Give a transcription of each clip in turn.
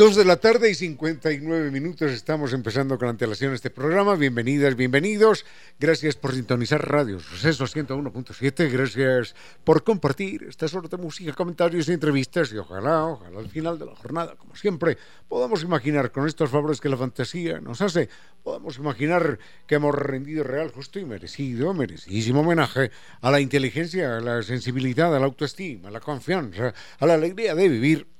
Dos de la tarde y 59 minutos estamos empezando con antelación este programa. Bienvenidas, bienvenidos. Gracias por sintonizar Radio Suceso 101.7. Gracias por compartir esta suerte de música, comentarios y entrevistas. Y ojalá, ojalá al final de la jornada, como siempre, podamos imaginar con estos favores que la fantasía nos hace, podamos imaginar que hemos rendido real, justo y merecido, merecidísimo homenaje a la inteligencia, a la sensibilidad, a la autoestima, a la confianza, a la alegría de vivir.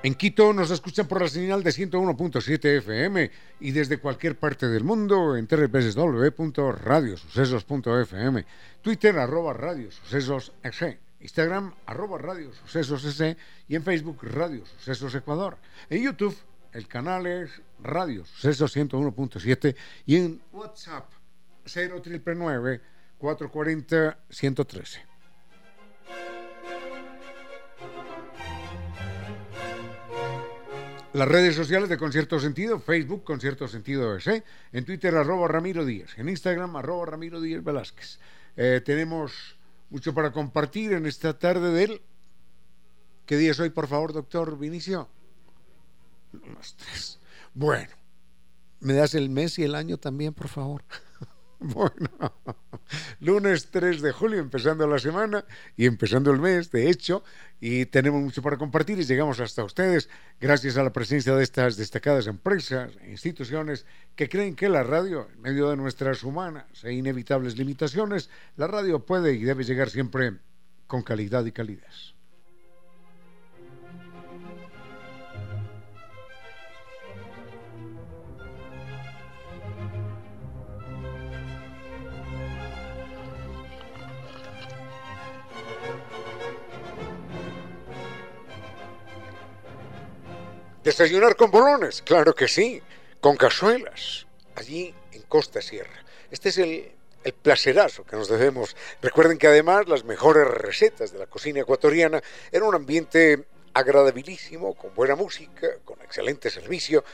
En Quito nos escuchan por la señal de 101.7 FM y desde cualquier parte del mundo en www.radiosucesos.fm, Twitter arroba Radio Sucesos Instagram arroba Radio Sucesos y en Facebook Radio Sucesos Ecuador. En YouTube el canal es Radio Sucesos 101.7 y en WhatsApp 0999 440 113. Las redes sociales de Concierto Sentido, Facebook Concierto Sentido S, en Twitter arroba Ramiro Díaz, en Instagram arroba Ramiro Díaz Velázquez. Eh, tenemos mucho para compartir en esta tarde del... ¿Qué día es hoy, por favor, doctor Vinicio? Tres. Bueno, ¿me das el mes y el año también, por favor? Bueno, lunes 3 de julio, empezando la semana y empezando el mes, de hecho, y tenemos mucho para compartir y llegamos hasta ustedes gracias a la presencia de estas destacadas empresas e instituciones que creen que la radio, en medio de nuestras humanas e inevitables limitaciones, la radio puede y debe llegar siempre con calidad y calidez. Desayunar con bolones, claro que sí, con cazuelas, allí en Costa Sierra. Este es el, el placerazo que nos debemos. Recuerden que además las mejores recetas de la cocina ecuatoriana eran un ambiente agradabilísimo, con buena música, con excelente servicio,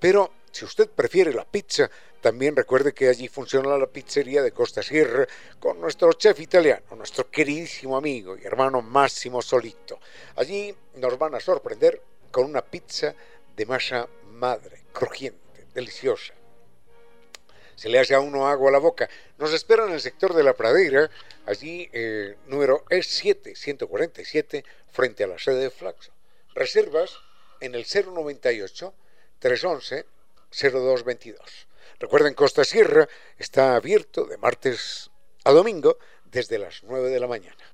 pero si usted prefiere la pizza, también recuerde que allí funciona la pizzería de Costa Sierra con nuestro chef italiano, nuestro queridísimo amigo y hermano Máximo Solito. Allí nos van a sorprender con una pizza de masa madre, crujiente, deliciosa. Se le hace a uno agua a la boca. Nos espera en el sector de la pradera, allí eh, número E7, 147, frente a la sede de Flaxo. Reservas en el 098 311 0222. Recuerden, Costa Sierra está abierto de martes a domingo desde las 9 de la mañana.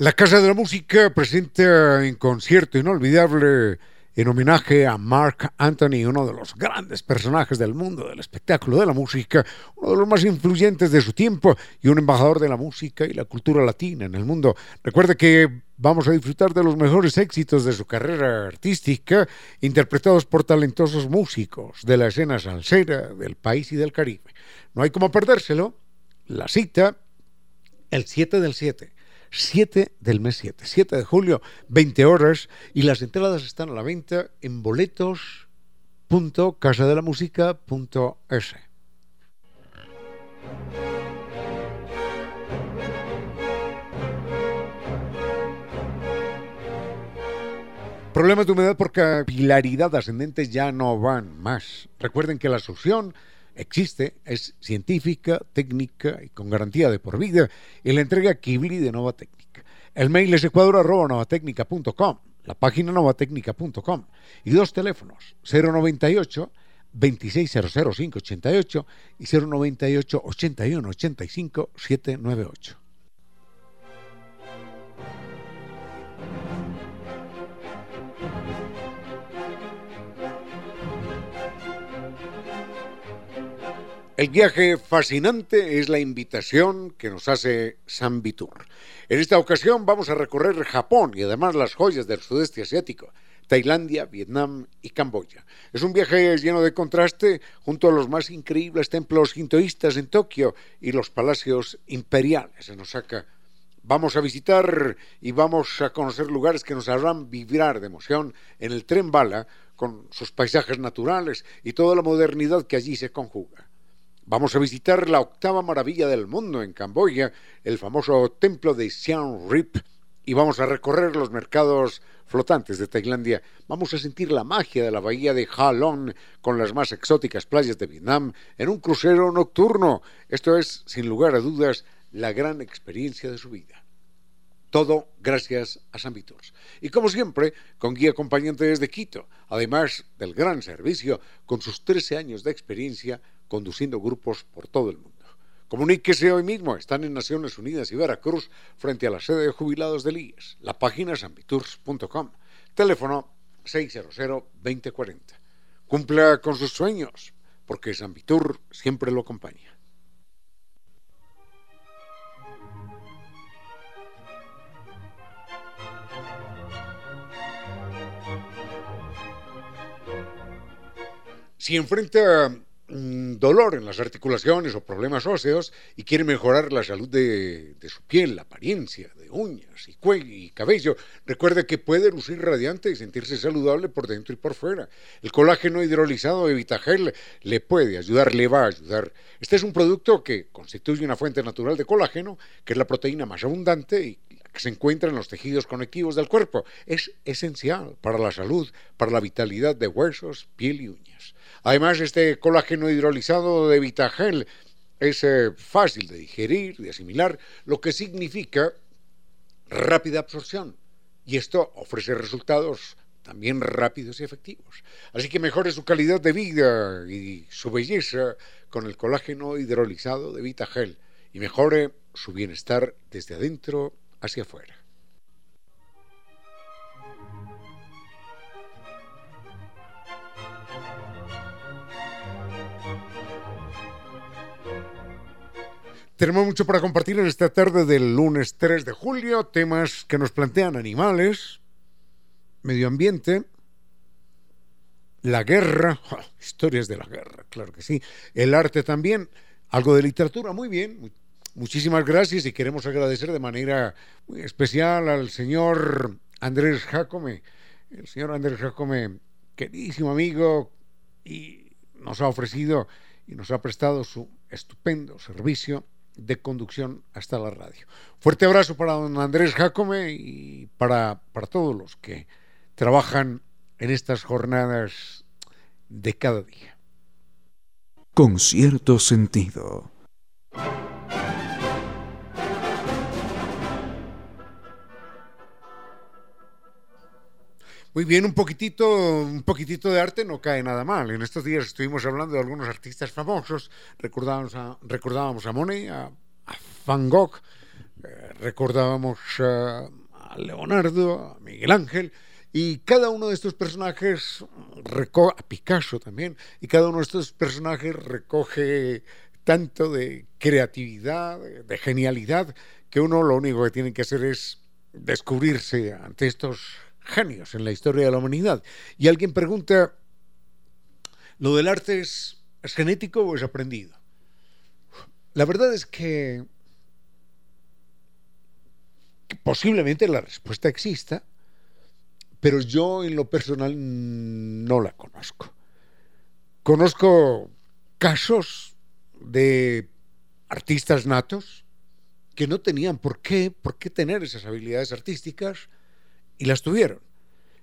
La Casa de la Música presenta en concierto inolvidable en homenaje a Mark Anthony, uno de los grandes personajes del mundo del espectáculo de la música, uno de los más influyentes de su tiempo y un embajador de la música y la cultura latina en el mundo. Recuerde que vamos a disfrutar de los mejores éxitos de su carrera artística, interpretados por talentosos músicos de la escena salsera del país y del Caribe. No hay como perdérselo. La cita, el 7 del 7 7 del mes 7, 7 de julio, 20 horas, y las entradas están a la venta en boletos.casadelamusica.es. Problemas de humedad por capilaridad ascendente ya no van más. Recuerden que la solución existe, es científica, técnica y con garantía de por vida y la entrega Kibli de Nova Técnica. El mail es ecuador.novatecnica.com, la página novatecnica.com y dos teléfonos, 098 2600588 y 098 81 85 798. El viaje fascinante es la invitación que nos hace San Vitur. En esta ocasión vamos a recorrer Japón y además las joyas del sudeste asiático, Tailandia, Vietnam y Camboya. Es un viaje lleno de contraste junto a los más increíbles templos hintoístas en Tokio y los palacios imperiales en Osaka. Vamos a visitar y vamos a conocer lugares que nos harán vibrar de emoción en el tren bala con sus paisajes naturales y toda la modernidad que allí se conjuga. Vamos a visitar la octava maravilla del mundo en Camboya, el famoso templo de Siam Rip, y vamos a recorrer los mercados flotantes de Tailandia. Vamos a sentir la magia de la bahía de Ha Long con las más exóticas playas de Vietnam en un crucero nocturno. Esto es, sin lugar a dudas, la gran experiencia de su vida. Todo gracias a San Vitors. Y como siempre, con guía acompañante desde Quito, además del gran servicio, con sus 13 años de experiencia conduciendo grupos por todo el mundo. Comuníquese hoy mismo, están en Naciones Unidas y Veracruz frente a la sede de jubilados del IES. La página es ambitours.com. Teléfono 600-2040. Cumpla con sus sueños, porque Sambitur siempre lo acompaña. Si enfrenta dolor en las articulaciones o problemas óseos y quiere mejorar la salud de, su piel, la apariencia, de uñas y cabello, recuerde que puede lucir radiante y sentirse saludable por dentro y por fuera. El colágeno hidrolizado de Vitagel le puede ayudar, le va a ayudar. Este es un producto que constituye una fuente natural de colágeno, que es la proteína más abundante y se encuentra en los tejidos conectivos del cuerpo. Es esencial para la salud, para la vitalidad de huesos, piel y uñas. Además, este colágeno hidrolizado de Vitagel es eh, fácil de digerir, de asimilar, lo que significa rápida absorción. Y esto ofrece resultados también rápidos y efectivos. Así que mejore su calidad de vida y su belleza con el colágeno hidrolizado de Vitagel y mejore su bienestar desde adentro hacia afuera. Tenemos mucho para compartir en esta tarde del lunes 3 de julio, temas que nos plantean animales, medio ambiente, la guerra, historias de la guerra, claro que sí, el arte también, algo de literatura, muy bien, muchísimas gracias y queremos agradecer de manera muy especial al señor Andrés Jacome, el señor Andrés Jacome, queridísimo amigo, y nos ha ofrecido y nos ha prestado su estupendo servicio de conducción hasta la radio. Fuerte abrazo para don Andrés Jacome y para, para todos los que trabajan en estas jornadas de cada día. Con cierto sentido. Muy bien, un poquitito, un poquitito de arte no cae nada mal. En estos días estuvimos hablando de algunos artistas famosos. Recordábamos a, recordábamos a Monet, a, Van Gogh. eh, recordábamos a Leonardo, a Miguel Ángel, y cada uno de estos personajes, a Picasso también, y cada uno de estos personajes recoge tanto de creatividad, de genialidad, que uno lo único que tiene que hacer es descubrirse ante estos genios en la historia de la humanidad. Y alguien pregunta, ¿lo del arte es, genético o es aprendido? La verdad es que, que posiblemente la respuesta exista, pero yo en lo personal no la conozco. Conozco casos de artistas natos que no tenían por qué, por qué tener esas habilidades artísticas y las tuvieron.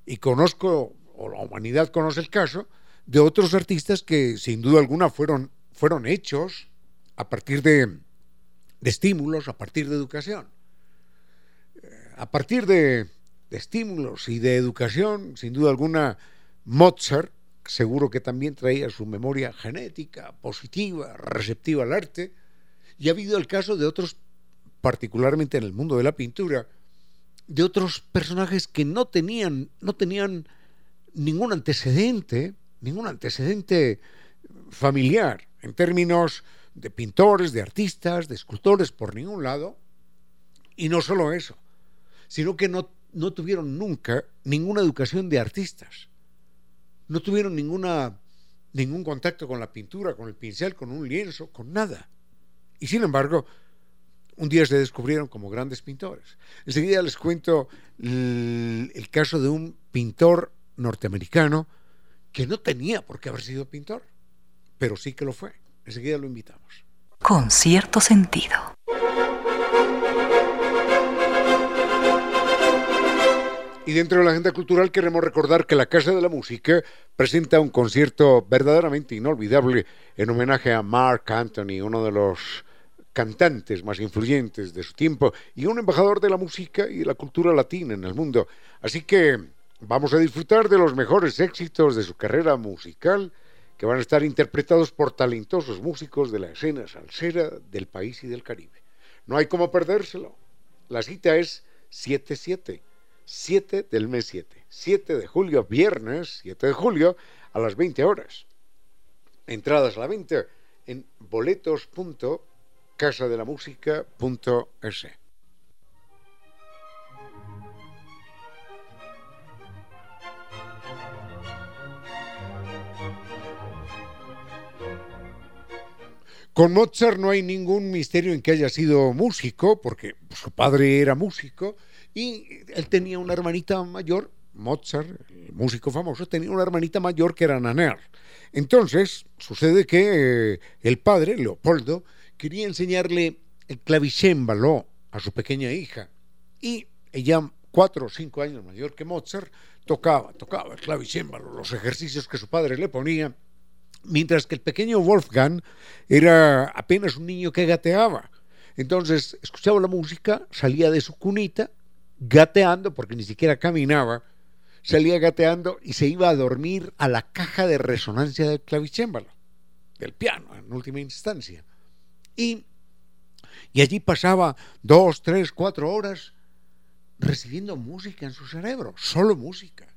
Y conozco, o la humanidad conoce el caso, de otros artistas que sin duda alguna fueron, fueron hechos a partir de, de estímulos, a partir de educación. Eh, a partir de, de estímulos y de educación, sin duda alguna, Mozart, seguro que también traía su memoria genética, positiva, receptiva al arte, y ha habido el caso de otros, particularmente en el mundo de la pintura, de otros personajes que no tenían, no tenían ningún antecedente, ningún antecedente familiar, en términos de pintores, de artistas, de escultores, por ningún lado, y no solo eso, sino que no no tuvieron nunca ninguna educación de artistas. No tuvieron ninguna, ningún contacto con la pintura, con el pincel, con un lienzo, con nada. Y sin embargo, un día se descubrieron como grandes pintores. Enseguida les cuento el, el caso de un pintor norteamericano que no tenía por qué haber sido pintor, pero sí que lo fue. Enseguida lo invitamos. Con cierto sentido. Y dentro de la agenda cultural queremos recordar que la Casa de la Música presenta un concierto verdaderamente inolvidable en homenaje a Mark Anthony, uno de los cantantes más influyentes de su tiempo y un embajador de la música y de la cultura latina en el mundo. Así que vamos a disfrutar de los mejores éxitos de su carrera musical que van a estar interpretados por talentosos músicos de la escena salsera del país y del Caribe. No hay como perdérselo. La cita es 77 7 del mes 7. 7 de julio, viernes 7 de julio, a las 20 horas. Entradas a la venta en boletos.casadelamusica.es. Con Mozart no hay ningún misterio en que haya sido músico, porque su padre era músico, y él tenía una hermanita mayor, Mozart, el músico famoso, tenía una hermanita mayor que era Naner. Entonces, sucede que eh, el padre, Leopoldo, quería enseñarle el clavicémbalo a su pequeña hija. Y ella, cuatro o cinco años mayor que Mozart, tocaba, tocaba el clavicémbalo, los ejercicios que su padre le ponía, mientras que el pequeño Wolfgang era apenas un niño que gateaba. Entonces, escuchaba la música, salía de su cunita, gateando, porque ni siquiera caminaba, salía gateando y se iba a dormir a la caja de resonancia del clavicémbalo, del piano, en última instancia. Y, y allí pasaba dos, tres, cuatro horas recibiendo música en su cerebro, solo música.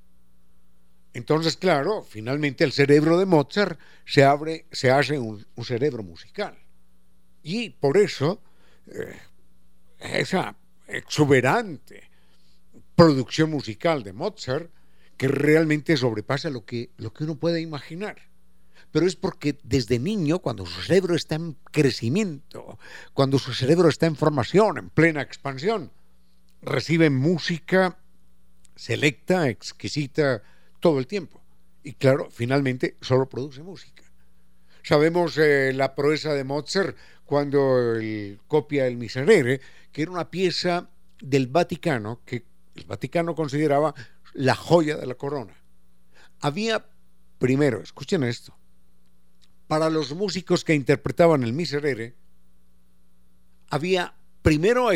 Entonces, claro, finalmente el cerebro de Mozart se abre, se hace un, cerebro musical. Y por eso, eh, esa exuberante producción musical de Mozart que realmente sobrepasa lo que, lo que uno puede imaginar. Pero es porque desde niño, cuando su cerebro está en crecimiento, cuando su cerebro está en formación, en plena expansión, recibe música selecta, exquisita, todo el tiempo. Y claro, finalmente solo produce música. Sabemos eh, la proeza de Mozart cuando él copia el Miserere, que era una pieza del Vaticano que el Vaticano consideraba la joya de la corona. Había, primero, escuchen esto, para los músicos que interpretaban el Miserere, había primero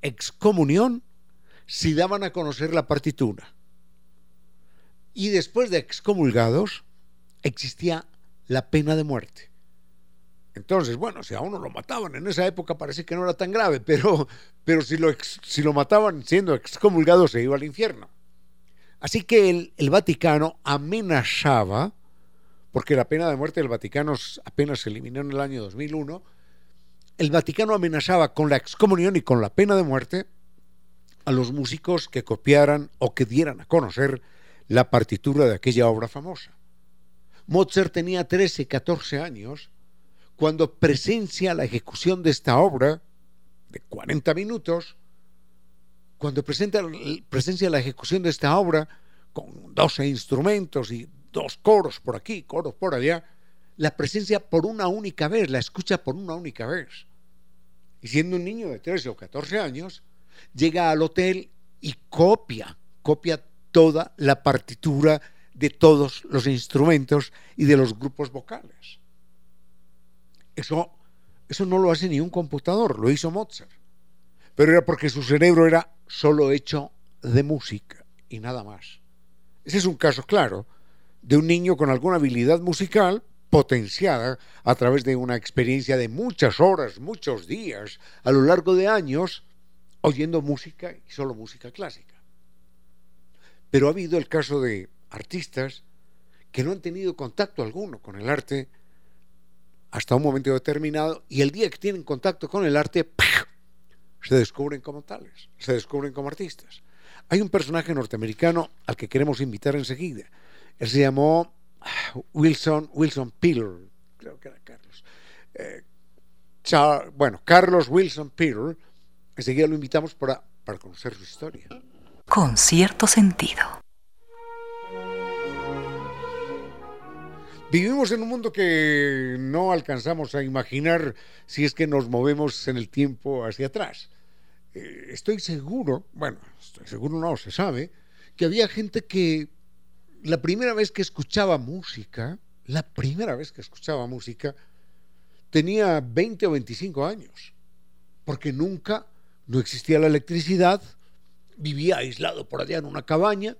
excomunión si daban a conocer la partitura. Y después de excomulgados, existía la pena de muerte. Entonces, bueno, si a uno lo mataban en esa época parece que no era tan grave, pero, pero si, lo si lo mataban siendo excomulgado se iba al infierno. Así que el Vaticano amenazaba, porque la pena de muerte del Vaticano apenas se eliminó en el año 2001, el Vaticano amenazaba con la excomunión y con la pena de muerte a los músicos que copiaran o que dieran a conocer la partitura de aquella obra famosa. Mozart tenía 13, 14 años cuando presencia la ejecución de esta obra de 40 minutos, cuando presenta, presencia la ejecución de esta obra con 12 instrumentos y dos coros por aquí, coros por allá, la presencia por una única vez, la escucha por una única vez. Y siendo un niño de 13 o 14 años, llega al hotel y copia, copia toda la partitura de todos los instrumentos y de los grupos vocales. Eso, eso no lo hace ni un computador, lo hizo Mozart. Pero era porque su cerebro era solo hecho de música y nada más. Ese es un caso claro de un niño con alguna habilidad musical potenciada a través de una experiencia de muchas horas, muchos días, a lo largo de años, oyendo música y solo música clásica. Pero ha habido el caso de artistas que no han tenido contacto alguno con el arte hasta un momento determinado y el día que tienen contacto con el arte, se descubren como tales, se descubren como artistas. Hay un personaje norteamericano al que queremos invitar enseguida. Él se llamó ah, Wilson, Wilson Peter, creo que era Carlos. Eh, bueno, Carlos Wilson Peter. Enseguida lo invitamos para, para conocer su historia. Con cierto sentido. Vivimos en un mundo que no alcanzamos a imaginar si es que nos movemos en el tiempo hacia atrás. Eh, estoy seguro, bueno, estoy seguro no, se sabe, que había gente que la primera vez que escuchaba música, la primera vez que escuchaba música, tenía 20 o 25 años, porque nunca, no existía la electricidad, vivía aislado por allá en una cabaña,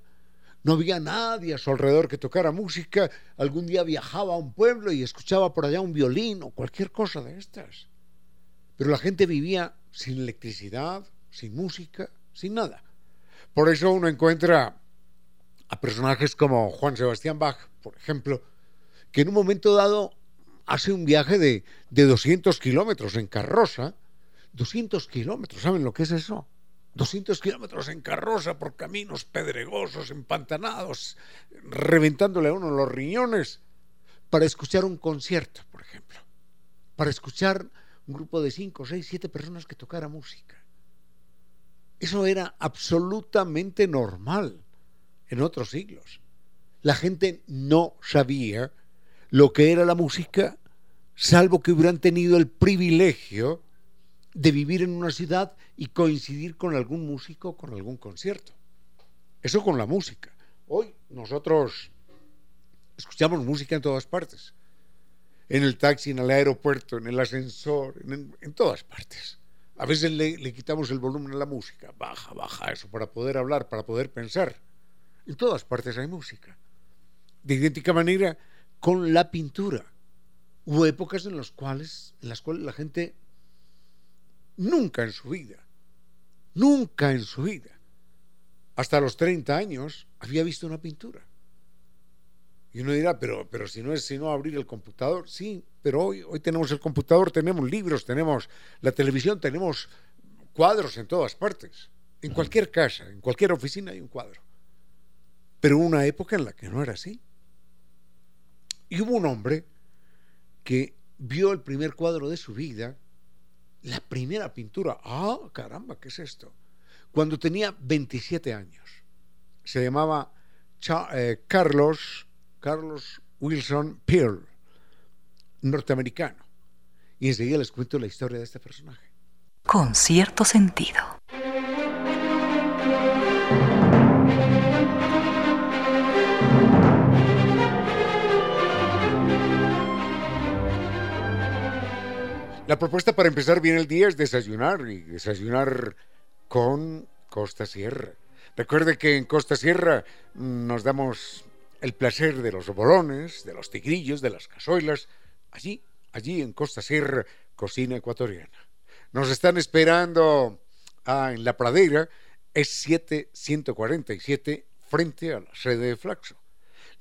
no había nadie a su alrededor que tocara música. Algún día viajaba a un pueblo y escuchaba por allá un violín o cualquier cosa de estas. Pero la gente vivía sin electricidad, sin música, sin nada. Por eso uno encuentra a personajes como Juan Sebastián Bach, por ejemplo, que en un momento dado hace un viaje de, de 200 kilómetros en carroza. 200 kilómetros, ¿saben lo que es eso? 200 kilómetros en carroza por caminos pedregosos, empantanados, reventándole a uno los riñones, para escuchar un concierto, por ejemplo, para escuchar un grupo de 5, 6, 7 personas que tocara música. Eso era absolutamente normal en otros siglos. La gente no sabía lo que era la música, salvo que hubieran tenido el privilegio de vivir en una ciudad y coincidir con algún músico, con algún concierto. Eso con la música. Hoy nosotros escuchamos música en todas partes. En el taxi, en el aeropuerto, en el ascensor, en, todas partes. A veces le, le, quitamos el volumen a la música. Baja, baja eso para poder hablar, para poder pensar. En todas partes hay música. De idéntica manera con la pintura. Hubo épocas en las cuales, en las cuales la gente Nunca en su vida, nunca en su vida, hasta los 30 años, había visto una pintura. Y uno dirá, pero, pero si no es sino abrir el computador, sí, pero hoy, hoy tenemos el computador, tenemos libros, tenemos la televisión, tenemos cuadros en todas partes. En cualquier casa, en cualquier oficina hay un cuadro. Pero hubo una época en la que no era así. Y hubo un hombre que vio el primer cuadro de su vida la primera pintura. Ah, caramba, ¿qué es esto? Cuando tenía 27 años. Se llamaba eh, Carlos, Carlos Wilson Pearl, norteamericano. Y enseguida les cuento la historia de este personaje. Con cierto sentido. La propuesta para empezar bien el día es desayunar y desayunar con Costa Sierra. Recuerde que en Costa Sierra mm, nos damos el placer de los bolones, de los tigrillos, de las cazuelas, allí allí en Costa Sierra, cocina ecuatoriana. Nos están esperando ah, en la pradera, es 7147 frente a la sede de Flaxo.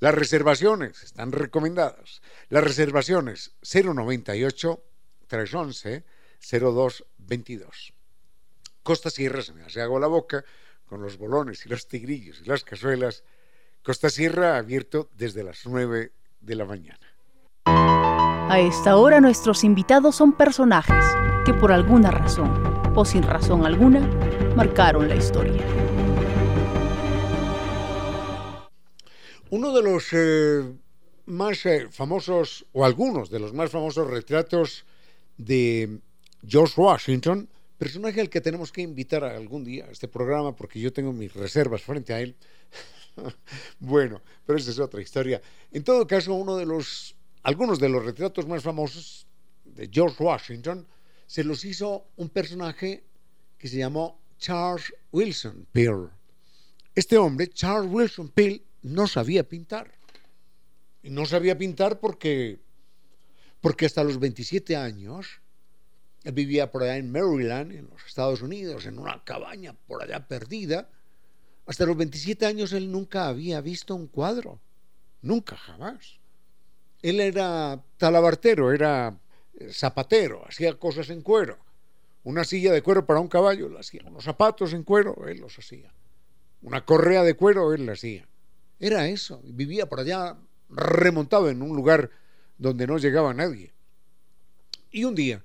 Las reservaciones están recomendadas. Las reservaciones 098 311 0222. Costa Sierra se me hace agua la boca con los bolones y los tigrillos y las cazuelas. Costa Sierra abierto desde las 9 de la mañana. A esta hora nuestros invitados son personajes que por alguna razón o sin razón alguna marcaron la historia. Uno de los eh, más eh, famosos, o algunos de los más famosos retratos de George Washington, personaje al que tenemos que invitar algún día a este programa, porque yo tengo mis reservas frente a él. bueno, pero esa es otra historia. En todo caso, uno de los, algunos de los retratos más famosos de George Washington se los hizo un personaje que se llamó Charles Wilson Peale. Este hombre, Charles Wilson Peale, no sabía pintar. No sabía pintar porque, porque hasta los 27 años él vivía por allá en Maryland, en los Estados Unidos, en una cabaña por allá perdida. Hasta los 27 años él nunca había visto un cuadro. Nunca, jamás. Él era talabartero, era eh, zapatero, hacía cosas en cuero. Una silla de cuero para un caballo, él hacía. Unos zapatos en cuero, él los hacía. Una correa de cuero, él la hacía. Era eso. Vivía por allá remontado en un lugar donde no llegaba nadie. Y un día,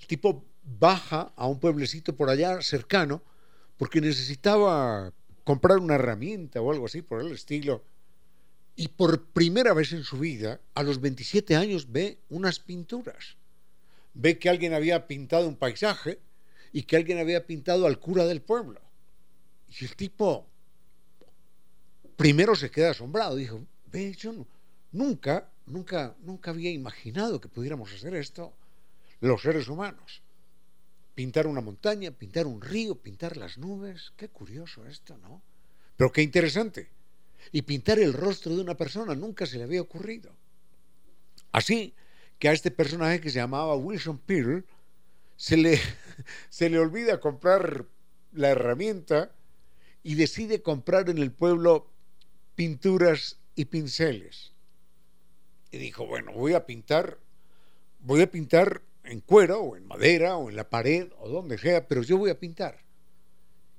el tipo baja a un pueblecito por allá cercano porque necesitaba comprar una herramienta o algo así por el estilo. Y por primera vez en su vida, a los 27 años, ve unas pinturas. Ve que alguien había pintado un paisaje y que alguien había pintado al cura del pueblo. Y el tipo primero se queda asombrado, dijo, ve, yo nunca, nunca, nunca había imaginado que pudiéramos hacer esto los seres humanos. Pintar una montaña, pintar un río, pintar las nubes, qué curioso esto, ¿no? Pero qué interesante. Y pintar el rostro de una persona nunca se le había ocurrido. Así que a este personaje que se llamaba Wilson Pearl se le, se le olvida comprar la herramienta y decide comprar en el pueblo pinturas y pinceles. Y dijo, bueno, voy a pintar, voy a pintar en cuero o en madera o en la pared o donde sea, pero yo voy a pintar.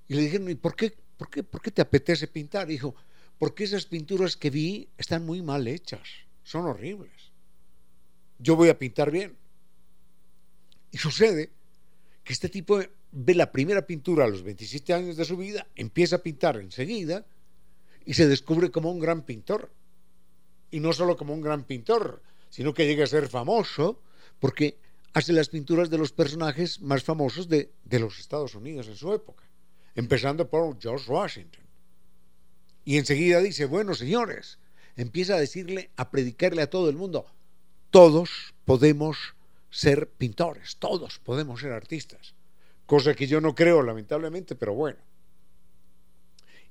Y le dijeron, ¿y por qué, por qué, por qué te apetece pintar? dijo, porque esas pinturas que vi están muy mal hechas, son horribles. Yo voy a pintar bien. Y sucede que este tipo ve la primera pintura a los 27 años de su vida, empieza a pintar enseguida, y se descubre como un gran pintor. Y no solo como un gran pintor, sino que llega a ser famoso porque hace las pinturas de los personajes más famosos de, de los Estados Unidos en su época, empezando por George Washington. Y enseguida dice, bueno, señores, empieza a decirle, a predicarle a todo el mundo, todos podemos ser pintores, todos podemos ser artistas, cosa que yo no creo, lamentablemente, pero bueno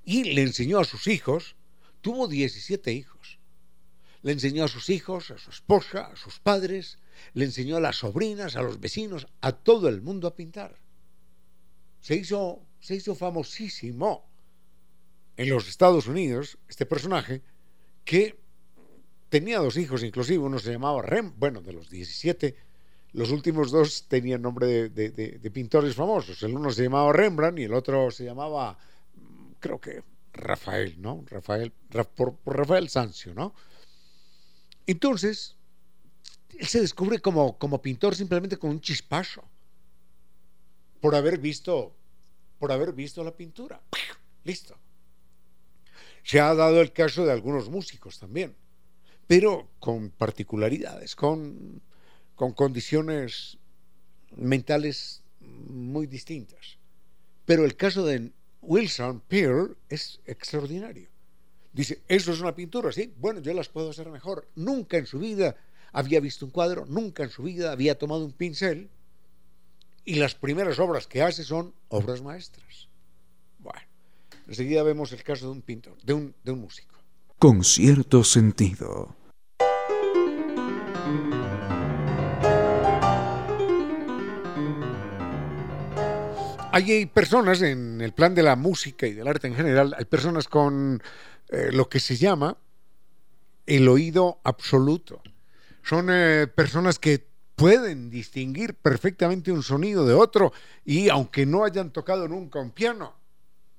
y le enseñó a sus hijos, tuvo 17 hijos. Le enseñó a sus hijos, a su esposa, a sus padres, le enseñó a las sobrinas, a los vecinos, a todo el mundo a pintar. Se hizo, se hizo famosísimo en los Estados Unidos este personaje que tenía dos hijos, inclusive uno se llamaba Rem, bueno, de los 17, los últimos dos tenían nombre de, pintores famosos. El uno se llamaba Rembrandt y el otro se llamaba creo que Rafael, ¿no? Rafael, por, Rafael Sancio, ¿no? Entonces, él se descubre como, como pintor simplemente con un chispazo, por haber visto, por haber visto la pintura. Listo. Se ha dado el caso de algunos músicos también, pero con particularidades, con, con condiciones mentales muy distintas. Pero el caso de Wilson Pearl es extraordinario. Dice, ¿eso es una pintura? Sí, bueno, yo las puedo hacer mejor. Nunca en su vida había visto un cuadro, nunca en su vida había tomado un pincel y las primeras obras que hace son obras maestras. Bueno, enseguida vemos el caso de un pintor, de un, de un músico. Con cierto sentido. Hay personas en el plan de la música y del arte en general, hay personas con eh, lo que se llama el oído absoluto. Son eh, personas que pueden distinguir perfectamente un sonido de otro y aunque no hayan tocado nunca un piano,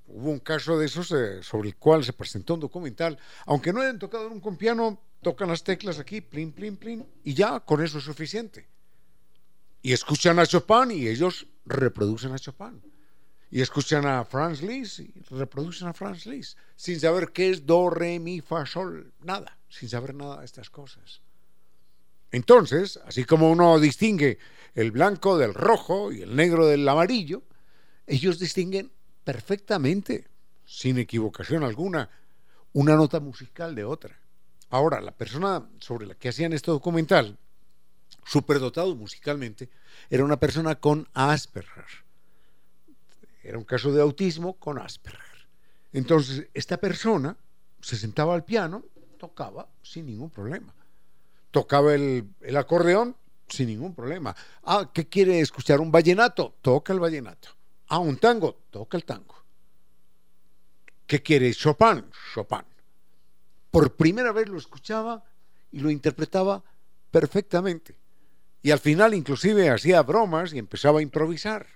hubo un caso de esos eh, sobre el cual se presentó un documental, aunque no hayan tocado nunca un piano, tocan las teclas aquí, plin, plin, plin, y ya con eso es suficiente. Y escuchan a Chopin y ellos reproducen a Chopin. Y escuchan a Franz Liszt y reproducen a Franz Liszt, sin saber qué es do, re, mi, fa, sol, nada, sin saber nada de estas cosas. Entonces, así como uno distingue el blanco del rojo y el negro del amarillo, ellos distinguen perfectamente, sin equivocación alguna, una nota musical de otra. Ahora, la persona sobre la que hacían este documental, superdotado musicalmente, era una persona con Asperger. Era un caso de autismo con Asperger. Entonces, esta persona se sentaba al piano, tocaba sin ningún problema tocaba el, acordeón sin ningún problema. Ah, ¿qué quiere escuchar? ¿Un vallenato? Toca el vallenato. Ah, un tango, toca el tango. ¿Qué quiere? Chopin, Chopin. Por primera vez lo escuchaba y lo interpretaba perfectamente. Y al final inclusive hacía bromas y empezaba a improvisar.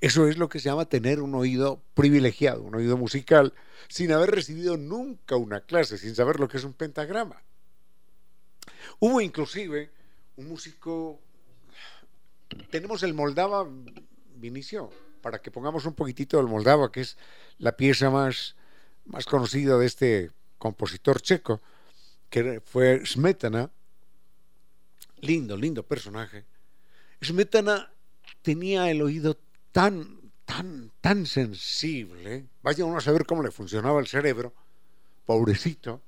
Eso es lo que se llama tener un oído privilegiado, un oído musical, sin haber recibido nunca una clase, sin saber lo que es un pentagrama. Hubo inclusive un músico, tenemos el Moldava Vinicio, para que pongamos un poquitito del Moldava, que es la pieza más, más conocida de este compositor checo, que fue Smetana, lindo, lindo personaje. Smetana tenía el oído tan, tan, tan sensible, vaya uno a saber cómo le funcionaba el cerebro, pobrecito,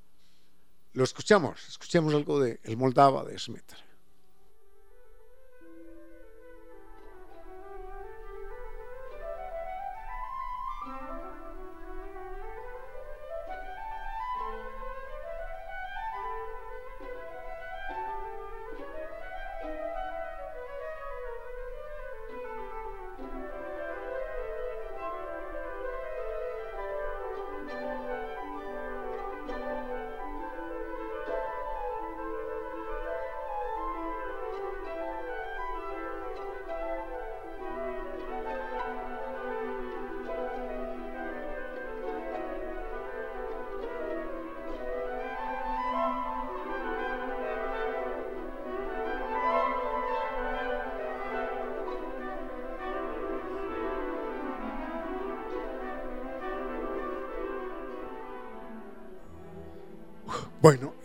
lo escuchamos, escuchemos algo de El Moldava de Smetter.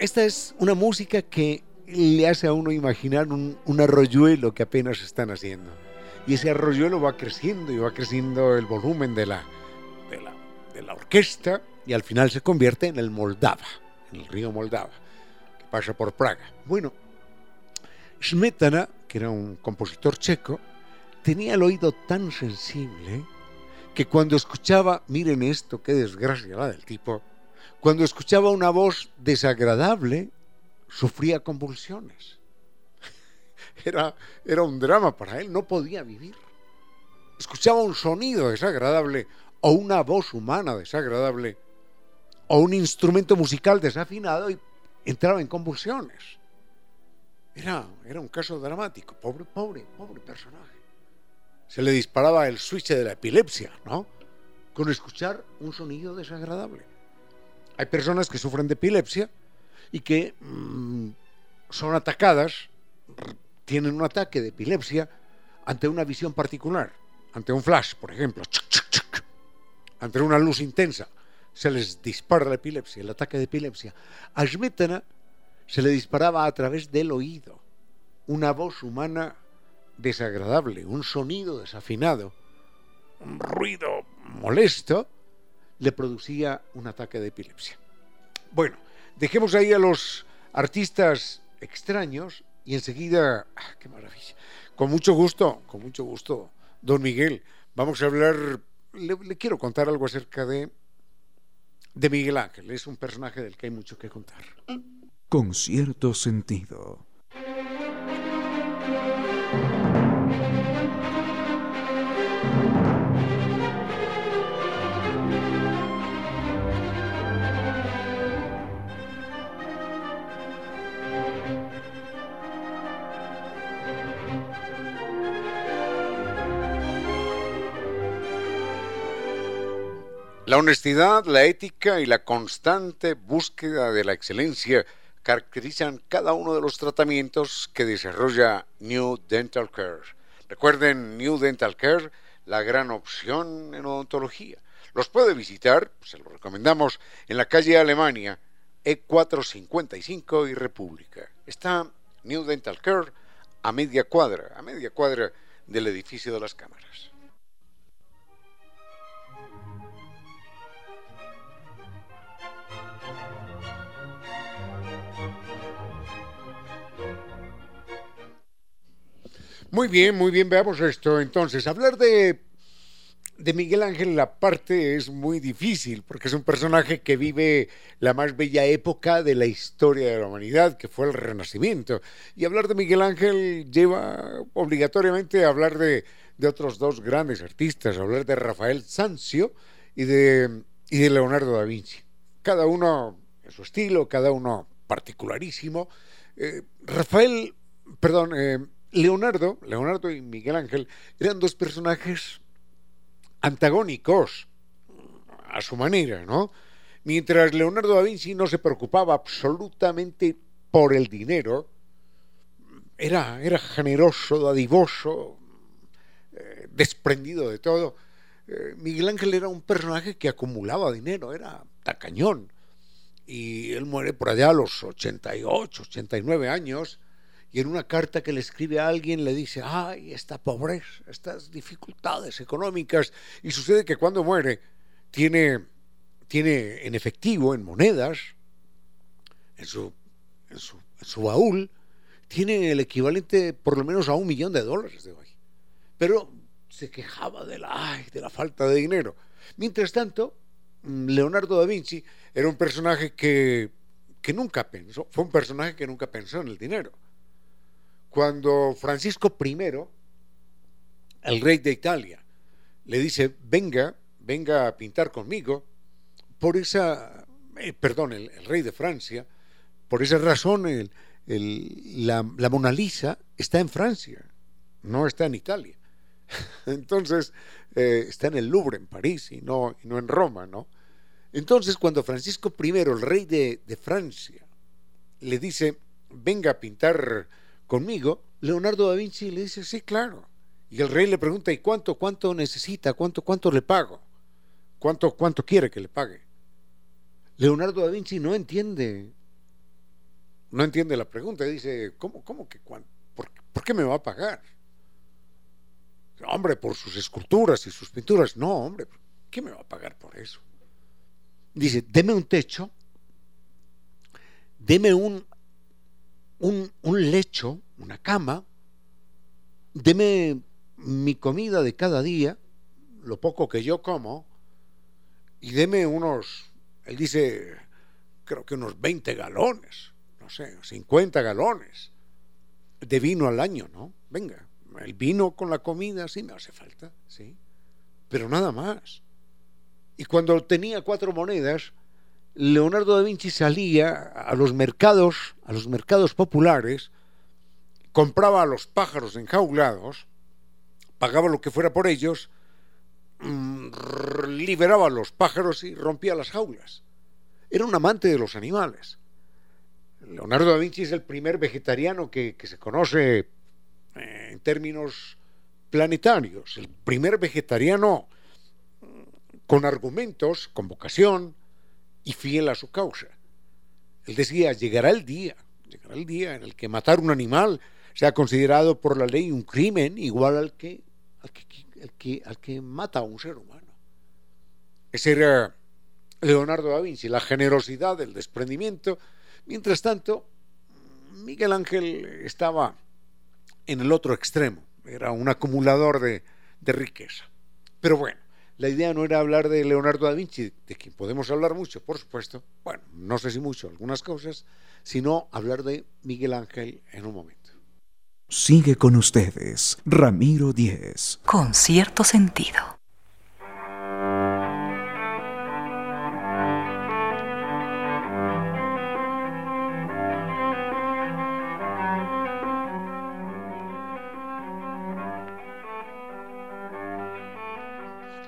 Esta es una música que le hace a uno imaginar un, arroyuelo que apenas están haciendo. Y ese arroyuelo va creciendo y va creciendo el volumen de la, de la, orquesta y al final se convierte en el Moldava, en el río Moldava, que pasa por Praga. Bueno, Smetana, que era un compositor checo, tenía el oído tan sensible que cuando escuchaba, miren esto, qué desgracia la del tipo, cuando escuchaba una voz desagradable, sufría convulsiones. Era, era un drama para él, no podía vivir. Escuchaba un sonido desagradable o una voz humana desagradable o un instrumento musical desafinado y entraba en convulsiones. Era, era un caso dramático, pobre, pobre, pobre personaje. Se le disparaba el switch de la epilepsia, ¿no? Con escuchar un sonido desagradable. Hay personas que sufren de epilepsia y que mm, son atacadas, tienen un ataque de epilepsia ante una visión particular, ante un flash, por ejemplo, ante una luz intensa, se les dispara la epilepsia, el ataque de epilepsia. A Smetana se le disparaba a través del oído, una voz humana desagradable, un sonido desafinado, un ruido molesto le producía un ataque de epilepsia. Bueno, dejemos ahí a los artistas extraños y enseguida, ah, qué maravilla, con mucho gusto, con mucho gusto, don Miguel, vamos a hablar, le, quiero contar algo acerca de, de Miguel Ángel, es un personaje del que hay mucho que contar. Con cierto sentido. La honestidad, la ética y la constante búsqueda de la excelencia caracterizan cada uno de los tratamientos que desarrolla New Dental Care. Recuerden, New Dental Care, la gran opción en odontología. Los puede visitar, se lo recomendamos, en la calle Alemania, E455 y República. Está New Dental Care a media cuadra, a media cuadra del edificio de las cámaras. Muy bien, muy bien, veamos esto. Entonces, hablar de, de Miguel Ángel la parte es muy difícil, porque es un personaje que vive la más bella época de la historia de la humanidad, que fue el Renacimiento. Y hablar de Miguel Ángel lleva obligatoriamente a hablar de, otros dos grandes artistas, hablar de Rafael Sanzio y de, y de Leonardo da Vinci. Cada uno en su estilo, cada uno particularísimo. Eh, Rafael, perdón, eh, Leonardo, Leonardo y Miguel Ángel eran dos personajes antagónicos a su manera, ¿no? Mientras Leonardo da Vinci no se preocupaba absolutamente por el dinero, era, era generoso, dadivoso, eh, desprendido de todo. Eh, Miguel Ángel era un personaje que acumulaba dinero, era tacañón. Y él muere por allá a los 88, 89 años y en una carta que le escribe a alguien le dice, ay, esta pobreza, estas dificultades económicas, y sucede que cuando muere tiene, tiene en efectivo, en monedas, en su, en su, en su baúl, tiene el equivalente por lo menos a un millón de dólares de hoy. Pero se quejaba de la, ay, de la falta de dinero. Mientras tanto, mm, Leonardo da Vinci era un personaje que, que nunca pensó, fue un personaje que nunca pensó en el dinero cuando Francisco I, el rey de Italia, le dice, venga, venga a pintar conmigo, por esa, eh, perdón, el, rey de Francia, por esa razón la, Mona Lisa está en Francia, no está en Italia. Entonces, eh, está en el Louvre, en París, y no, no en Roma, ¿no? Entonces, cuando Francisco I, el rey de, de Francia, le dice, venga a pintar conmigo, Leonardo da Vinci le dice, sí, claro. Y el rey le pregunta, ¿y cuánto, cuánto necesita? ¿Cuánto, cuánto le pago? ¿Cuánto, cuánto quiere que le pague? Leonardo da Vinci no entiende, no entiende la pregunta. Dice, ¿cómo, cómo que cuánto? ¿Por, ¿Por qué me va a pagar? Hombre, por sus esculturas y sus pinturas. No, hombre, ¿qué me va a pagar por eso? Dice, deme un techo, deme un un, lecho, una cama, deme mi comida de cada día, lo poco que yo como, y deme unos, él dice, creo que unos 20 galones, no sé, 50 galones de vino al año, ¿no? Venga, el vino con la comida sí me hace falta, sí, pero nada más. Y cuando tenía cuatro monedas, Leonardo da Vinci salía a los mercados, a los mercados populares, compraba a los pájaros enjaulados, pagaba lo que fuera por ellos, mm, liberaba a los pájaros y rompía las jaulas. Era un amante de los animales. Leonardo da Vinci es el primer vegetariano que, se conoce eh, en términos planetarios, el primer vegetariano mm, con argumentos, con vocación, y fiel a su causa. Él decía, llegará el día, llegará el día en el que matar un animal sea considerado por la ley un crimen igual al que, al que, al que, mata a un ser humano. Ese era Leonardo da Vinci, la generosidad, el desprendimiento. Mientras tanto, Miguel Ángel estaba en el otro extremo, era un acumulador de, de riqueza. Pero bueno, la idea no era hablar de Leonardo da Vinci, de quien podemos hablar mucho, por supuesto, bueno, no sé si mucho, algunas cosas, sino hablar de Miguel Ángel en un momento. Sigue con ustedes, Ramiro Díez. Con cierto sentido.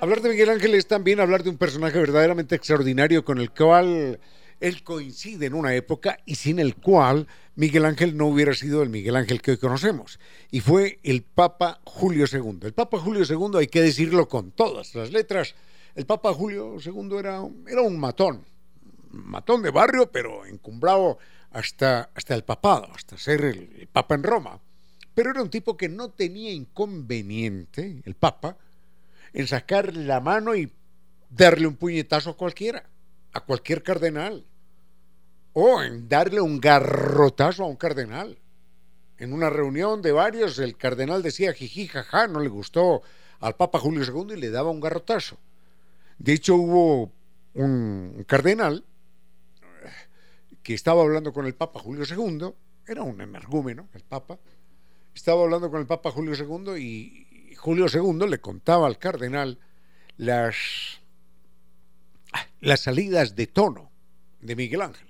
Hablar de Miguel Ángel es también hablar de un personaje verdaderamente extraordinario con el cual él coincide en una época y sin el cual Miguel Ángel no hubiera sido el Miguel Ángel que hoy conocemos. Y fue el Papa Julio II. El Papa Julio II, hay que decirlo con todas las letras, el Papa Julio II era, era un matón, matón de barrio, pero encumbrado hasta, hasta el papado, hasta ser el Papa en Roma. Pero era un tipo que no tenía inconveniente, el Papa, en sacar la mano y darle un puñetazo a cualquiera, a cualquier cardenal, o en darle un garrotazo a un cardenal. En una reunión de varios, el cardenal decía jiji, jaja, no le gustó al Papa Julio II y le daba un garrotazo. De hecho, hubo un cardenal que estaba hablando con el Papa Julio II, era un energúmeno, el Papa, estaba hablando con el Papa Julio II y, Julio II le contaba al cardenal las, las salidas de tono de Miguel Ángel.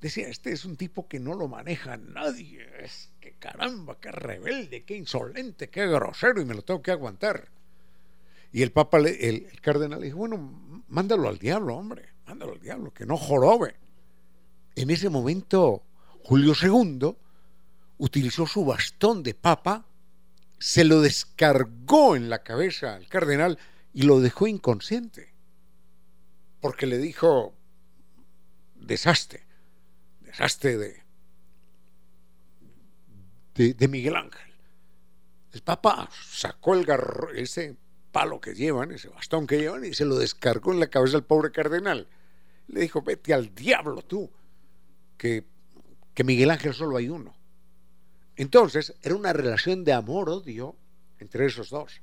Decía, este es un tipo que no lo maneja nadie, es que caramba, qué rebelde, qué insolente, qué grosero y me lo tengo que aguantar. Y el Papa, el, cardenal le dijo, bueno, mándalo al diablo, hombre, mándalo al diablo, que no jorobe. En ese momento, Julio II utilizó su bastón de papa se lo descargó en la cabeza al cardenal y lo dejó inconsciente. Porque le dijo, desastre, desastre de, de, Miguel Ángel. El Papa sacó el garro, ese palo que llevan, ese bastón que llevan, y se lo descargó en la cabeza al pobre cardenal. Le dijo, vete al diablo tú, que, que Miguel Ángel solo hay uno. Entonces, era una relación de amor-odio entre esos dos,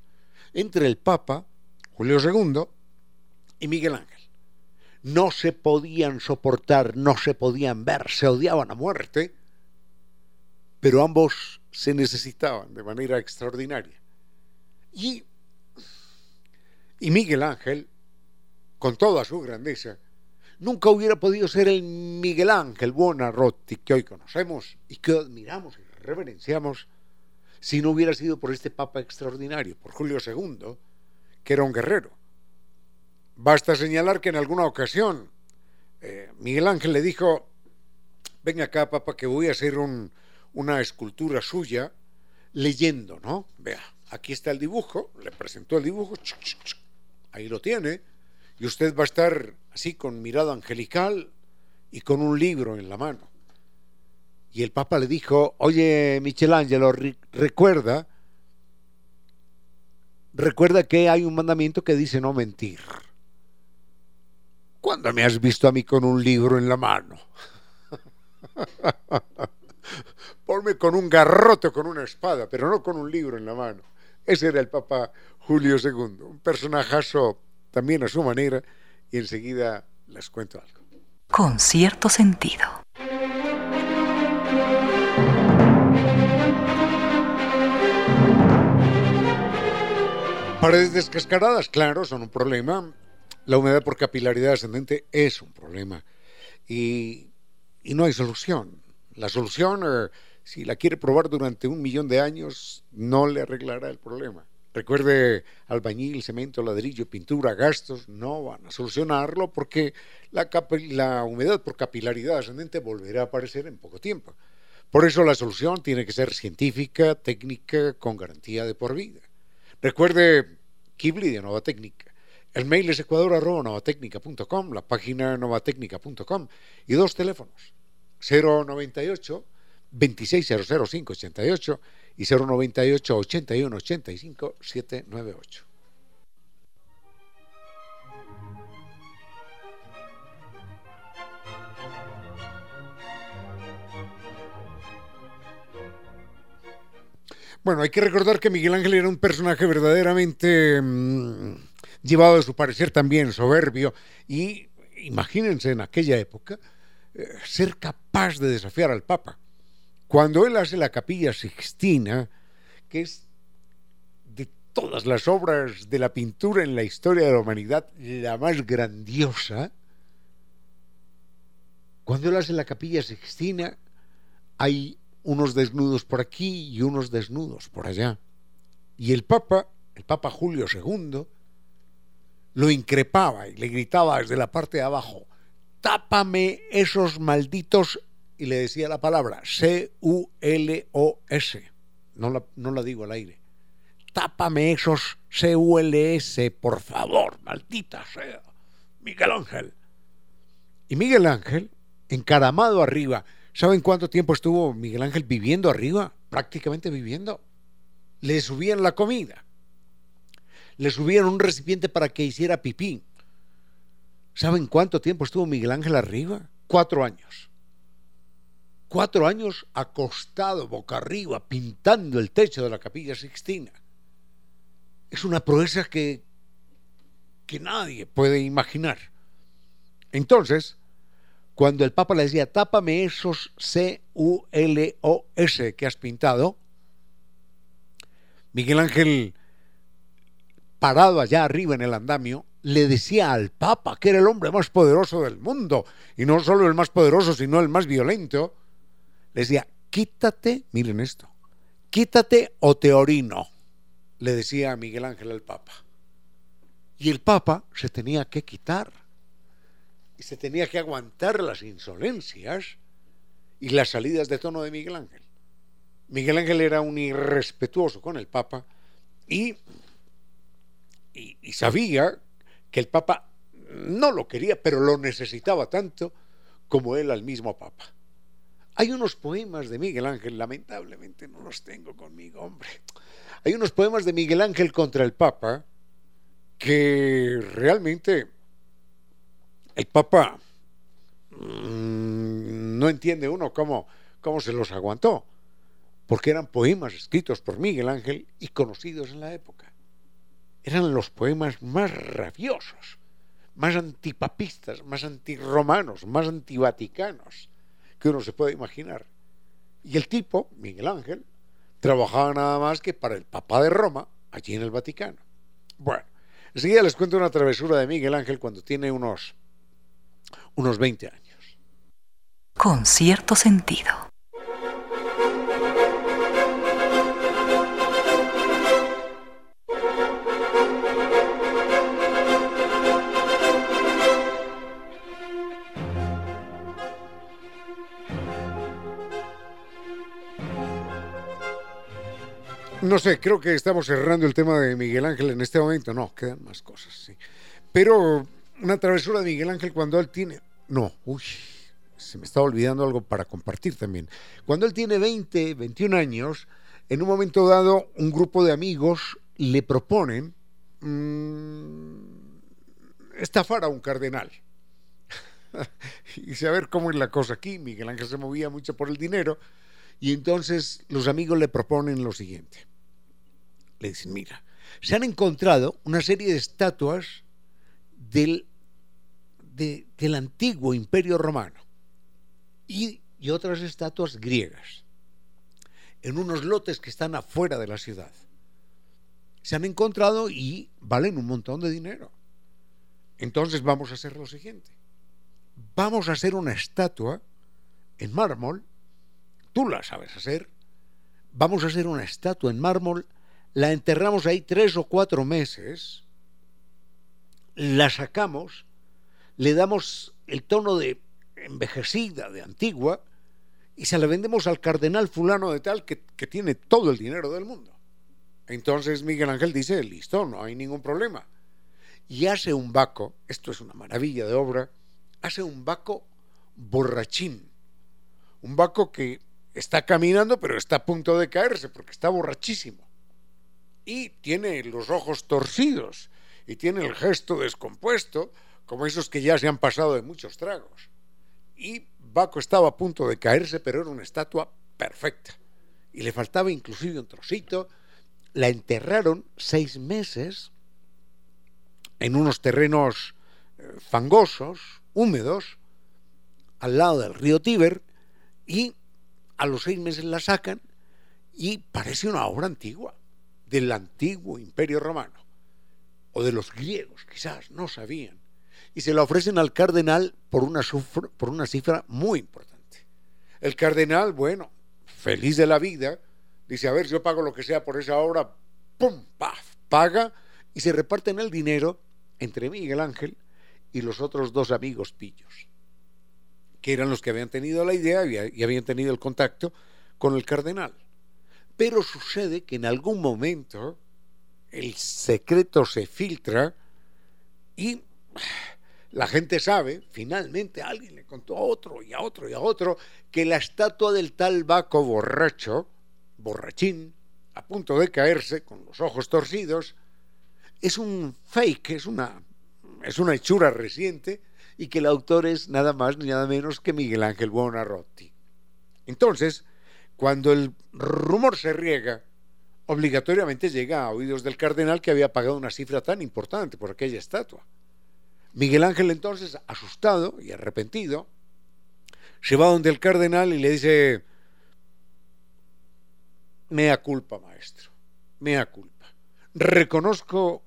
entre el Papa, Julio II, y Miguel Ángel. No se podían soportar, no se podían ver, se odiaban a muerte, pero ambos se necesitaban de manera extraordinaria. Y, y Miguel Ángel, con toda su grandeza, nunca hubiera podido ser el Miguel Ángel Buonarroti que hoy conocemos y que admiramos reverenciamos si no hubiera sido por este Papa extraordinario, por Julio II, que era un guerrero. Basta señalar que en alguna ocasión eh, Miguel Ángel le dijo, ven acá, Papa, que voy a hacer una escultura suya leyendo, ¿no? Vea, aquí está el dibujo, le presentó el dibujo, ahí lo tiene, y usted va a estar así con mirada angelical y con un libro en la mano. Y el Papa le dijo, oye Michelangelo, recuerda, recuerda que hay un mandamiento que dice no mentir. ¿Cuándo me has visto a mí con un libro en la mano? Ponme con un garrote con una espada, pero no con un libro en la mano. Ese era el Papa Julio II, un personajazo también a su manera, y enseguida les cuento algo. Con cierto sentido. Paredes descascaradas, claro, son un problema. La humedad por capilaridad ascendente es un problema. Y, no hay solución. La solución, eh, si la quiere probar durante un millón de años, no le arreglará el problema. Recuerde, albañil, cemento, ladrillo, pintura, gastos, no van a solucionarlo porque la, la humedad por capilaridad ascendente volverá a aparecer en poco tiempo. Por eso la solución tiene que ser científica, técnica, con garantía de por vida. Recuerde Kibli de Técnica. El mail es ecuador.novatecnica.com, la página novatecnica.com y dos teléfonos, 098 2600588 y 098 81 85 798. Bueno, hay que recordar que Miguel Ángel era un personaje verdaderamente mm, llevado de su parecer también soberbio y imagínense en aquella época eh, ser capaz de desafiar al Papa. Cuando él hace la capilla sixtina, que es de todas las obras de la pintura en la historia de la humanidad la más grandiosa, cuando él hace la capilla sixtina hay unos desnudos por aquí y unos desnudos por allá. Y el Papa, el Papa Julio II, lo increpaba y le gritaba desde la parte de abajo, tápame esos malditos, y le decía la palabra, C-U-L-O-S, no la, no la digo al aire, tápame esos C-U-L-S, por favor, maldita sea, Miguel Ángel. Y Miguel Ángel, encaramado arriba, ¿saben cuánto tiempo estuvo Miguel Ángel viviendo arriba? Prácticamente viviendo. Le subían la comida le subieron un recipiente para que hiciera pipí. ¿Saben cuánto tiempo estuvo Miguel Ángel arriba? Cuatro años. Cuatro años acostado boca arriba, pintando el techo de la capilla Sixtina. Es una proeza que, que nadie puede imaginar. Entonces, cuando el Papa le decía, tápame esos C-U-L-O-S que has pintado, Miguel Ángel parado allá arriba en el andamio, le decía al Papa, que era el hombre más poderoso del mundo, y no solo el más poderoso, sino el más violento, le decía, quítate, miren esto, quítate o te orino, le decía a Miguel Ángel al Papa. Y el Papa se tenía que quitar, y se tenía que aguantar las insolencias y las salidas de tono de Miguel Ángel. Miguel Ángel era un irrespetuoso con el Papa y y, sabía que el Papa no lo quería, pero lo necesitaba tanto como él al mismo Papa. Hay unos poemas de Miguel Ángel, lamentablemente no los tengo conmigo, hombre. Hay unos poemas de Miguel Ángel contra el Papa que realmente el Papa mm, no entiende uno cómo, cómo se los aguantó, porque eran poemas escritos por Miguel Ángel y conocidos en la época eran los poemas más rabiosos, más antipapistas, más antirromanos, más antivaticanos que uno se puede imaginar. Y el tipo, Miguel Ángel, trabajaba nada más que para el Papa de Roma, allí en el Vaticano. Bueno, enseguida les cuento una travesura de Miguel Ángel cuando tiene unos, unos 20 años. Con cierto sentido. No sé, creo que estamos cerrando el tema de Miguel Ángel en este momento. No, quedan más cosas, sí. Pero una travesura de Miguel Ángel cuando él tiene... No, uy, se me está olvidando algo para compartir también. Cuando él tiene 20, 21 años, en un momento dado, un grupo de amigos le proponen mmm, estafar a un cardenal. y saber cómo es la cosa aquí. Miguel Ángel se movía mucho por el dinero. Y entonces los amigos le proponen lo siguiente le dicen, mira, se han encontrado una serie de estatuas del, del antiguo imperio romano y, y otras estatuas griegas en unos lotes que están afuera de la ciudad. Se han encontrado y valen un montón de dinero. Entonces vamos a hacer lo siguiente. Vamos a hacer una estatua en mármol. Tú la sabes hacer. Vamos a hacer una estatua en mármol la enterramos ahí tres o cuatro meses, la sacamos, le damos el tono de envejecida, de antigua, y se la vendemos al cardenal fulano de tal que, que tiene todo el dinero del mundo. Entonces Miguel Ángel dice, listo, no hay ningún problema. Y hace un vaco, esto es una maravilla de obra, hace un vaco borrachín. Un vaco que está caminando pero está a punto de caerse porque está borrachísimo y tiene los ojos torcidos y tiene el gesto descompuesto, como esos que ya se han pasado de muchos tragos. Y Baco estaba a punto de caerse, pero era una estatua perfecta. Y le faltaba inclusive un trocito. La enterraron seis meses en unos terrenos eh, fangosos, húmedos, al lado del río Tíber, y a los seis meses la sacan y parece una obra antigua del antiguo imperio romano, o de los griegos, quizás, no sabían, y se la ofrecen al cardenal por una, cifra muy importante. El cardenal, bueno, feliz de la vida, dice, a ver, yo pago lo que sea por esa obra, ¡pum! ¡paf! Paga y se reparten el dinero entre Miguel Ángel y los otros dos amigos pillos, que eran los que habían tenido la idea y habían tenido el contacto con el cardenal. Pero sucede que en algún momento el secreto se filtra y la gente sabe, finalmente alguien le contó a otro y a otro y a otro, que la estatua del tal Baco borracho, borrachín, a punto de caerse, con los ojos torcidos, es un fake, es una, es una hechura reciente y que el autor es nada más ni nada menos que Miguel Ángel Buonarroti. Entonces, cuando el rumor se riega, obligatoriamente llega a oídos del cardenal que había pagado una cifra tan importante por aquella estatua. Miguel Ángel entonces, asustado y arrepentido, se va donde el cardenal y le dice, mea culpa, maestro, mea culpa. Reconozco,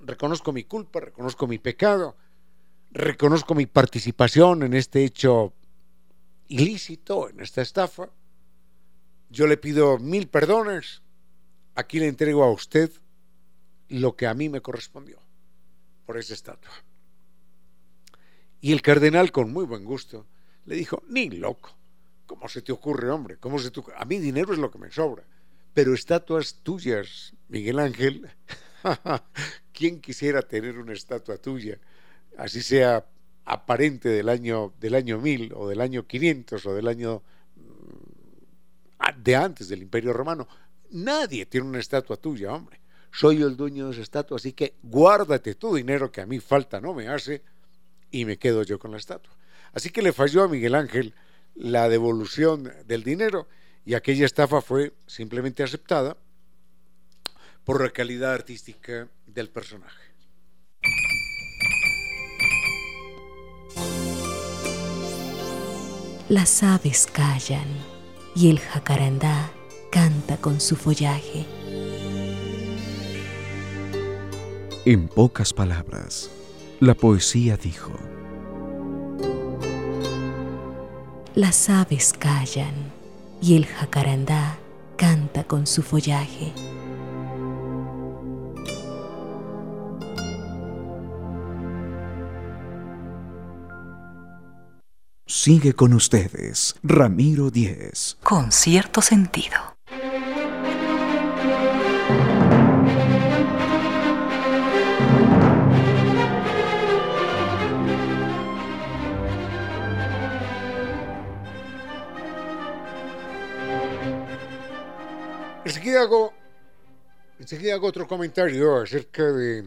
reconozco mi culpa, reconozco mi pecado, reconozco mi participación en este hecho ilícito, en esta estafa. Yo le pido mil perdones. Aquí le entrego a usted lo que a mí me correspondió por esa estatua. Y el cardenal, con muy buen gusto, le dijo, ni loco, ¿cómo se te ocurre, hombre? ¿Cómo se te A mí dinero es lo que me sobra, pero estatuas tuyas, Miguel Ángel, ¿quién quisiera tener una estatua tuya? Así sea aparente del año, del año 1000 o del año 500 o del año mm, de antes del Imperio Romano. Nadie tiene una estatua tuya, hombre. Soy el dueño de esa estatua, así que guárdate tu dinero que a mí falta no me hace y me quedo yo con la estatua. Así que le falló a Miguel Ángel la devolución del dinero y aquella estafa fue simplemente aceptada por la calidad artística del personaje. Las aves callan y el jacarandá canta con su follaje. En pocas palabras, la poesía dijo, Las aves callan y el jacarandá canta con su follaje. Sigue con ustedes, Ramiro Díez. Con cierto sentido. Enseguida hago, hago otro comentario acerca de,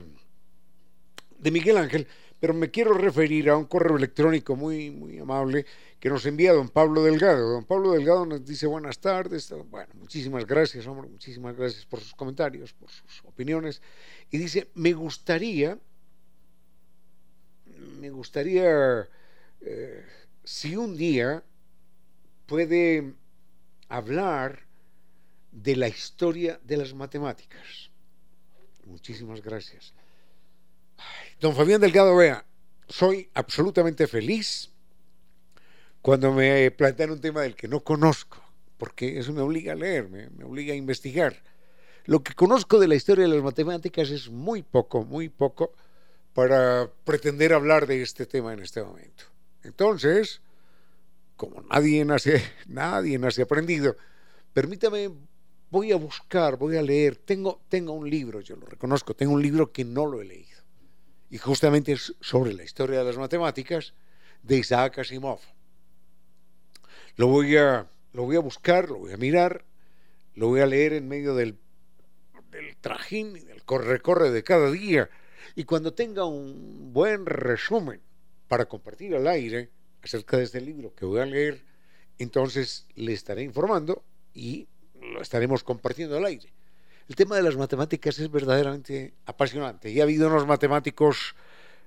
de Miguel Ángel, pero me quiero referir a un correo electrónico muy, muy amable que nos envía don Pablo Delgado. Don Pablo Delgado nos dice buenas tardes. Bueno, muchísimas gracias, hombre, muchísimas gracias por sus comentarios, por sus opiniones. Y dice, me gustaría, me gustaría, eh, si un día puede hablar de la historia de las matemáticas. Muchísimas gracias. don Fabián Delgado, vea, soy absolutamente feliz cuando me plantean un tema del que no conozco, porque eso me obliga a leer, me, obliga a investigar. Lo que conozco de la historia de las matemáticas es muy poco, muy poco para pretender hablar de este tema en este momento. Entonces, como nadie nace, nadie nace aprendido, permítame voy a buscar, voy a leer. Tengo, tengo un libro, yo lo reconozco, tengo un libro que no lo he leído. Y justamente es sobre la historia de las matemáticas de Isaac Asimov. Lo voy a, lo voy a buscar, lo voy a mirar, lo voy a leer en medio del, del trajín del corre-corre de cada día. Y cuando tenga un buen resumen para compartir al aire acerca de este libro que voy a leer, entonces le estaré informando y lo estaremos compartiendo al aire. El tema de las matemáticas es verdaderamente apasionante y ha habido unos matemáticos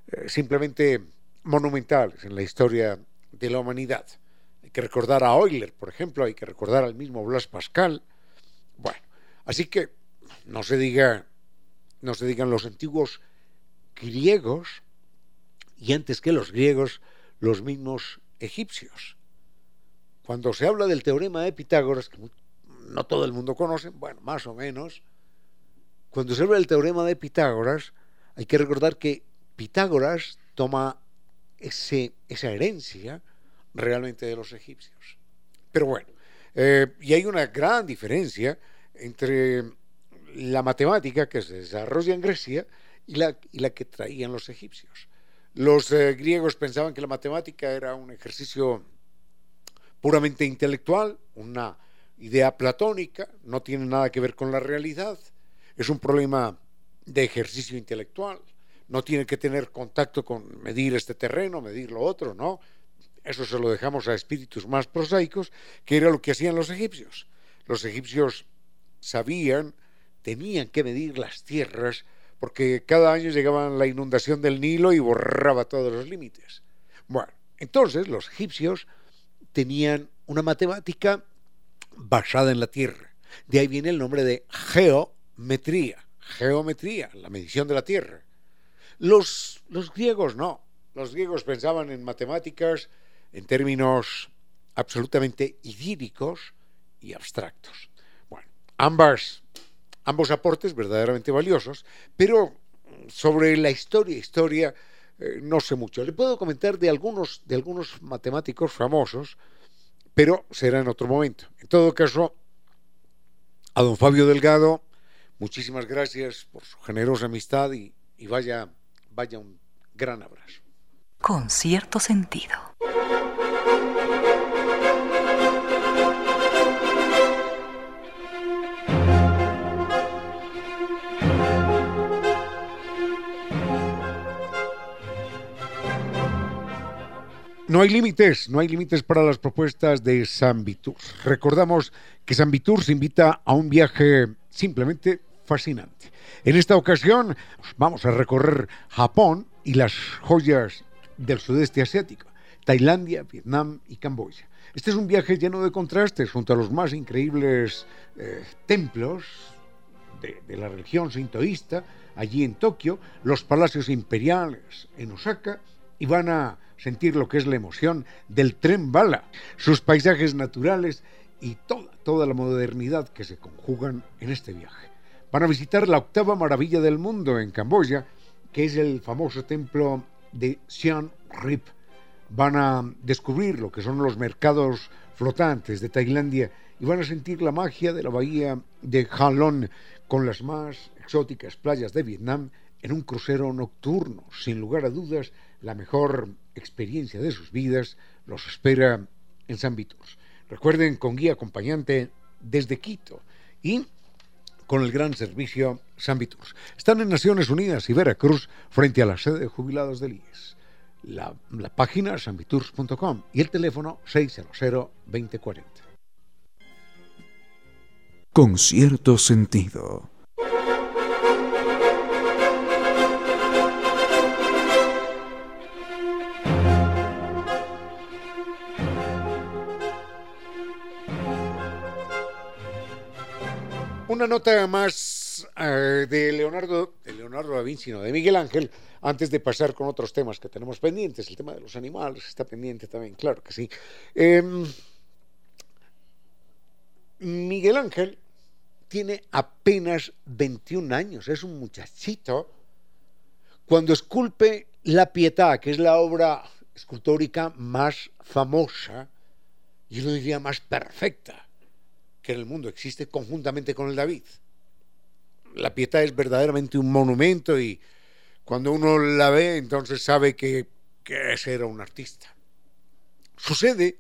eh, simplemente monumentales en la historia de la humanidad. Hay que recordar a Euler, por ejemplo, hay que recordar al mismo Blas Pascal. Bueno, así que no se diga, no se digan los antiguos griegos y antes que los griegos, los mismos egipcios. Cuando se habla del teorema de Pitágoras, que no todo el mundo conoce, bueno, más o menos. Cuando se habla del teorema de Pitágoras, hay que recordar que Pitágoras toma ese, esa herencia realmente de los egipcios. Pero bueno, eh, y hay una gran diferencia entre la matemática que se desarrolla en Grecia y la, y la que traían los egipcios. Los eh, griegos pensaban que la matemática era un ejercicio puramente intelectual, una idea platónica, no tiene nada que ver con la realidad, es un problema de ejercicio intelectual, no tiene que tener contacto con medir este terreno, medir lo otro, ¿no? Eso se lo dejamos a espíritus más prosaicos, que era lo que hacían los egipcios. Los egipcios sabían, tenían que medir las tierras, porque cada año llegaba la inundación del Nilo y borraba todos los límites. Bueno, entonces los egipcios tenían una matemática basada en la tierra. De ahí viene el nombre de geometría. Geometría, la medición de la tierra. Los, los griegos no. Los griegos pensaban en matemáticas en términos absolutamente idílicos y abstractos. Bueno, ambas, ambos aportes verdaderamente valiosos, pero sobre la historia, historia, eh, no sé mucho. Le puedo comentar de algunos, de algunos matemáticos famosos, pero será en otro momento. En todo caso, a don Fabio Delgado, muchísimas gracias por su generosa amistad y, vaya, vaya un gran abrazo. Con cierto sentido. No hay límites, no hay límites para las propuestas de San Vitur. Recordamos que San Vitur se invita a un viaje simplemente fascinante. En esta ocasión vamos a recorrer Japón y las joyas del sudeste asiático, Tailandia, Vietnam y Camboya. Este es un viaje lleno de contrastes junto a los más increíbles eh, templos de, de la religión sintoísta allí en Tokio, los palacios imperiales en Osaka y van a sentir lo que es la emoción del tren bala, sus paisajes naturales y toda, toda la modernidad que se conjugan en este viaje. Van a visitar la octava maravilla del mundo en Camboya, que es el famoso templo de Siem Reap. Van a descubrir lo que son los mercados flotantes de Tailandia y van a sentir la magia de la bahía de Halong con las más exóticas playas de Vietnam en un crucero nocturno, sin lugar a dudas, la mejor experiencia de sus vidas los espera en San Viturs. Recuerden, con guía acompañante desde Quito y con el gran servicio San Viturs. Están en Naciones Unidas y Veracruz frente a la sede de jubilados del IES. La, la página sanviturs.com y el teléfono 600-2040. Con cierto sentido. Una nota más uh, de Leonardo, de Leonardo da Vinci, no, de Miguel Ángel, antes de pasar con otros temas que tenemos pendientes. El tema de los animales está pendiente también, claro que sí. Eh, Miguel Ángel tiene apenas 21 años, es un muchachito, cuando esculpe La Pietà, que es la obra escultórica más famosa, yo lo diría más perfecta que en el mundo existe conjuntamente con el David. La Pietà es verdaderamente un monumento y cuando uno la ve entonces sabe que, ese era un artista. Sucede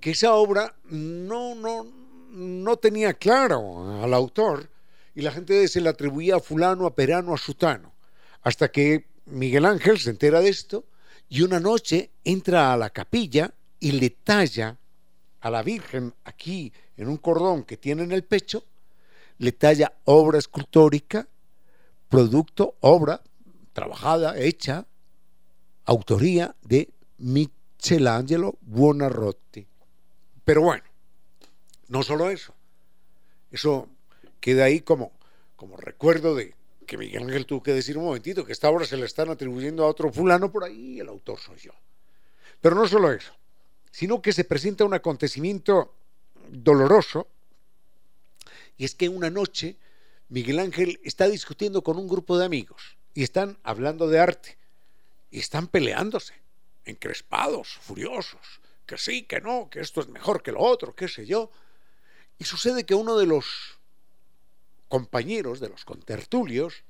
que esa obra no, no, no tenía claro al autor y la gente se le atribuía a fulano, a perano, a sutano, hasta que Miguel Ángel se entera de esto y una noche entra a la capilla y le talla a la Virgen aquí en un cordón que tiene en el pecho, le talla obra escultórica, producto, obra trabajada, hecha, autoría de Michelangelo Buonarroti. Pero bueno, no solo eso, eso queda ahí como, como recuerdo de que Miguel Ángel tuvo que decir un momentito que esta obra se le están atribuyendo a otro fulano por ahí el autor soy yo. Pero no solo eso, sino que se presenta un acontecimiento doloroso, y es que una noche Miguel Ángel está discutiendo con un grupo de amigos y están hablando de arte. y están peleándose, encrespados, furiosos, que sí, que no, que esto es mejor que lo otro, qué sé yo. Y sucede que uno de los compañeros, de los contertulios,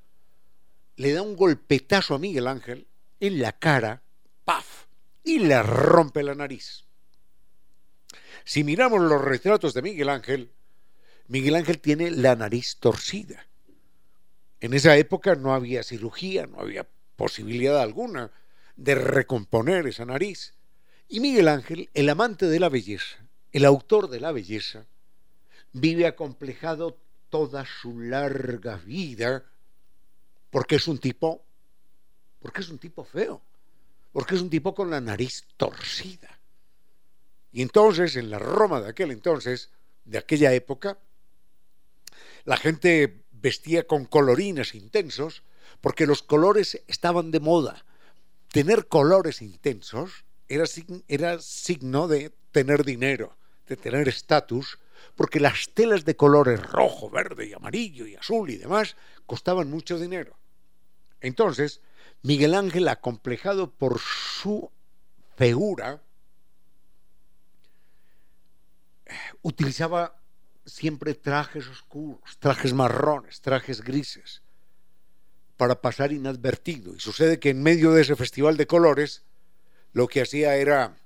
le da un golpetazo a Miguel Ángel en la cara, ¡paf! y le rompe la nariz. Si miramos los retratos de Miguel Ángel, Miguel Ángel tiene la nariz torcida. En esa época no había cirugía, no había posibilidad alguna de recomponer esa nariz. Y Miguel Ángel, el amante de la belleza, el autor de la belleza, vive acomplejado toda su larga vida porque es un tipo, porque es un tipo feo, porque es un tipo con la nariz torcida. Y entonces, en la Roma de aquel entonces, de aquella época, la gente vestía con colorines intensos porque los colores estaban de moda. Tener colores intensos era, era signo de tener dinero, de tener estatus, porque las telas de colores rojo, verde y amarillo y azul y demás costaban mucho dinero. Entonces, Miguel Ángel, acomplejado por su figura, utilizaba siempre trajes oscuros, trajes marrones, trajes grises, para pasar inadvertido. Y sucede que en medio de ese festival de colores, lo que hacía era,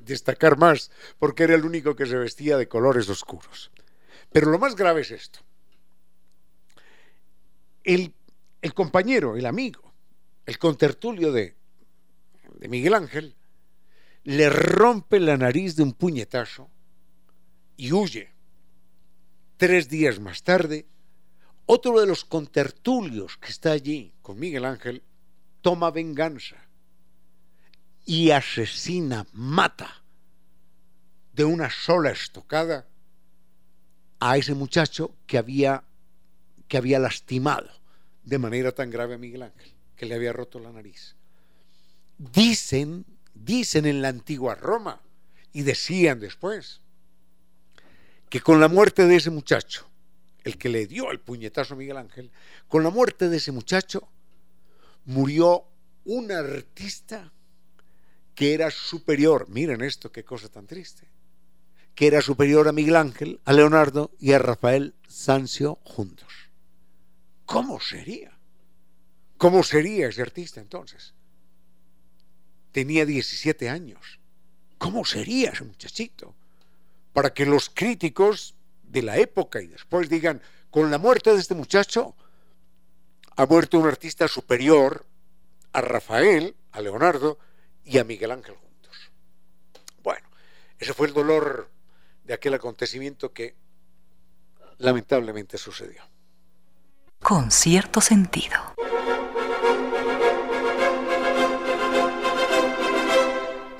destacar más, porque era el único que se vestía de colores oscuros. Pero lo más grave es esto. El, compañero, el amigo, el contertulio de Miguel Ángel, le rompe la nariz de un puñetazo y huye. Tres días más tarde, otro de los contertulios que está allí con Miguel Ángel toma venganza y asesina, mata de una sola estocada a ese muchacho que había, que había lastimado de manera tan grave a Miguel Ángel, que le había roto la nariz. Dicen, dicen en la antigua Roma, y decían después, que con la muerte de ese muchacho, el que le dio el puñetazo a Miguel Ángel, con la muerte de ese muchacho murió un artista que era superior, miren esto, qué cosa tan triste, que era superior a Miguel Ángel, a Leonardo y a Rafael Sancio juntos. ¿Cómo sería? ¿Cómo sería ese artista entonces? Tenía 17 años. ¿Cómo sería ese muchachito? Para que los críticos de la época y después digan, con la muerte de este muchacho ha muerto un artista superior a Rafael, a Leonardo y a Miguel Ángel juntos. Bueno, ese fue el dolor de aquel acontecimiento que lamentablemente sucedió. Con cierto sentido.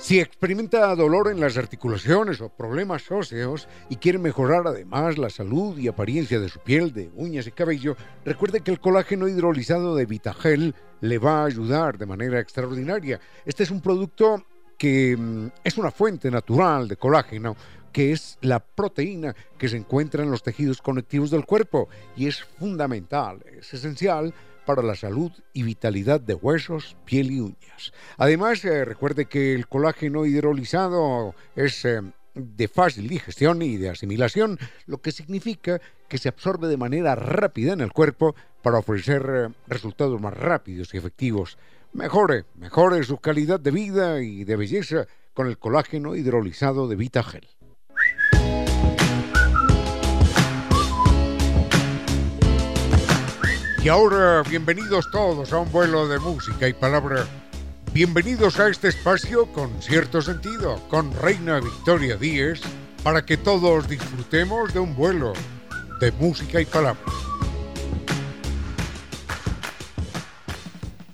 Si experimenta dolor en las articulaciones o problemas óseos y quiere mejorar además la salud y apariencia de su piel, de uñas y cabello, recuerde que el colágeno hidrolizado de Vitagel le va a ayudar de manera extraordinaria. Este es un producto que mm, es una fuente natural de colágeno que es la proteína que se encuentra en los tejidos conectivos del cuerpo y es fundamental, es esencial para la salud y vitalidad de huesos, piel y uñas. Además, eh, recuerde que el colágeno hidrolizado es eh, de fácil digestión y de asimilación, lo que significa que se absorbe de manera rápida en el cuerpo para ofrecer eh, resultados más rápidos y efectivos. Mejore, mejore su calidad de vida y de belleza con el colágeno hidrolizado de Vitagel. Y ahora, bienvenidos todos a un vuelo de música y palabra. Bienvenidos a este espacio con cierto sentido, con Reina Victoria Díez, para que todos disfrutemos de un vuelo de música y palabra.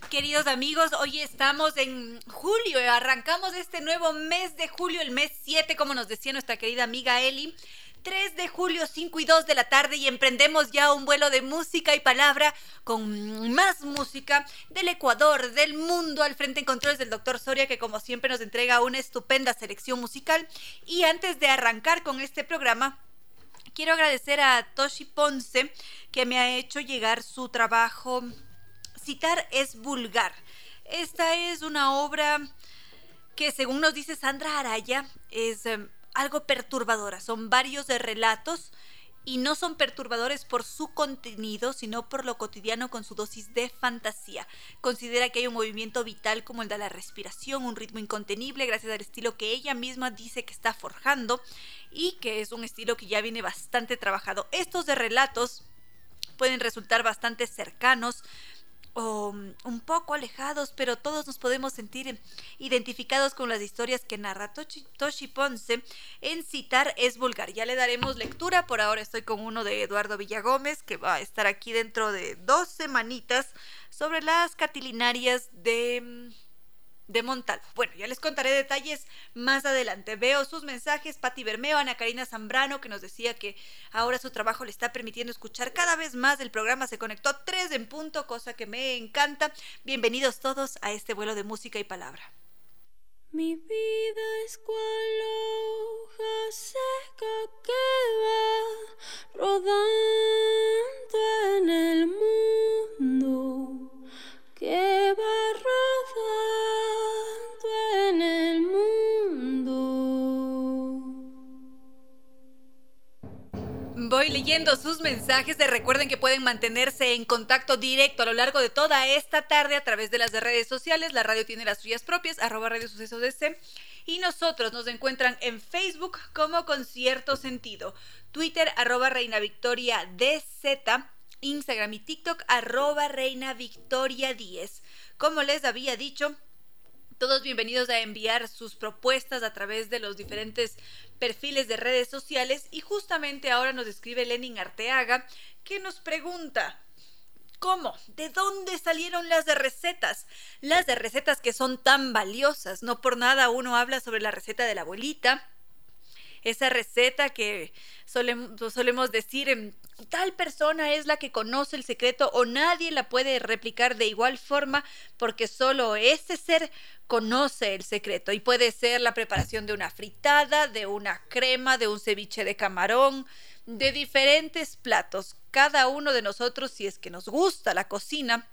Queridos amigos, hoy estamos en julio, arrancamos este nuevo mes de julio, el mes 7, como nos decía nuestra querida amiga Eli. 3 de julio, 5 y 2 de la tarde y emprendemos ya un vuelo de música y palabra con más música del Ecuador, del mundo, al frente en controles del doctor Soria, que como siempre nos entrega una estupenda selección musical. Y antes de arrancar con este programa, quiero agradecer a Toshi Ponce, que me ha hecho llegar su trabajo Citar es vulgar Esta es una obra que según nos dice Sandra Araya es em, algo perturbadora. Son varios de relatos y no son perturbadores por su contenido, sino por lo cotidiano con su dosis de fantasía. Considera que hay un movimiento vital como el de la respiración, un ritmo incontenible gracias al estilo que ella misma dice que está forjando y que es un estilo que ya viene bastante trabajado. Estos de relatos pueden resultar bastante cercanos mm, un poco alejados, pero todos nos podemos sentir identificados con las historias que narra Toshi, Ponce. En citar es vulgar. Ya le daremos lectura. Por ahora estoy con uno de Eduardo Villagómez, que va a estar aquí dentro de dos semanitas sobre las catilinarias de mm, de Montalvo. Bueno, ya les contaré detalles más adelante. Veo sus mensajes, Pati Bermeo, Ana Karina Zambrano, que nos decía que ahora su trabajo le está permitiendo escuchar cada vez más el programa. Se conectó tres en punto, cosa que me encanta. Bienvenidos todos a este vuelo de música y palabra. Mi vida es cual hoja seca que va rodando en el mundo, que rodando en el mundo. Voy leyendo sus mensajes. De recuerden que pueden mantenerse en contacto directo a lo largo de toda esta tarde a través de las redes sociales. La radio tiene las suyas propias, arroba Radio Sucesos DC. Y nosotros nos encuentran en Facebook como Concierto Sentido, Twitter arroba Reina Victoria DZ, Instagram y TikTok arroba Reina Victoria 10. Como les había dicho, todos bienvenidos a enviar sus propuestas a través de los diferentes perfiles de redes sociales y justamente ahora nos escribe Lenin Arteaga que nos pregunta ¿Cómo? ¿De dónde salieron las de recetas? Las de recetas que son tan valiosas. No por nada uno habla sobre la receta de la abuelita, esa receta que solemos, decir, tal persona es la que conoce el secreto o nadie la puede replicar de igual forma porque solo ese ser conoce el secreto y puede ser la preparación de una fritada, de una crema, de un ceviche de camarón, de diferentes platos. Cada uno de nosotros, si es que nos gusta la cocina,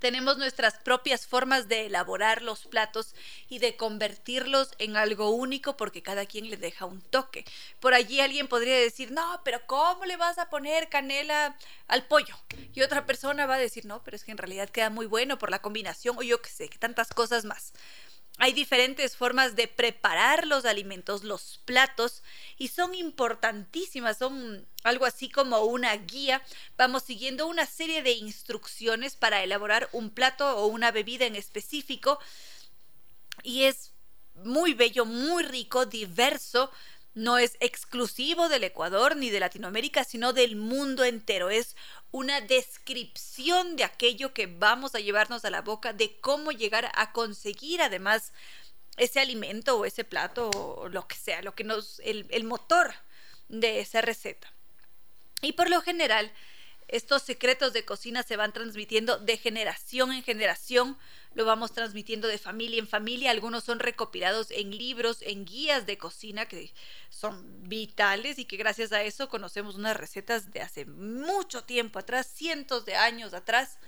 tenemos nuestras propias formas de elaborar los platos y de convertirlos en algo único porque cada quien le deja un toque. Por allí alguien podría decir, no, pero ¿cómo le vas a poner canela al pollo? Y otra persona va a decir, no, pero es que en realidad queda muy bueno por la combinación o yo qué sé, tantas cosas más. Hay diferentes formas de preparar los alimentos, los platos, y son importantísimas, son algo así como una guía. Vamos siguiendo una serie de instrucciones para elaborar un plato o una bebida en específico, y es muy bello, muy rico, diverso, no es exclusivo del Ecuador ni de Latinoamérica, sino del mundo entero. Es una descripción de aquello que vamos a llevarnos a la boca, de cómo llegar a conseguir además ese alimento o ese plato o lo que sea, lo que nos, el, el motor de esa receta. Y por lo general, estos secretos de cocina se van transmitiendo de generación en generación, lo vamos transmitiendo de familia en familia, algunos son recopilados en libros, en guías de cocina que son vitales y que gracias a eso conocemos unas recetas de hace mucho tiempo atrás, cientos de años atrás,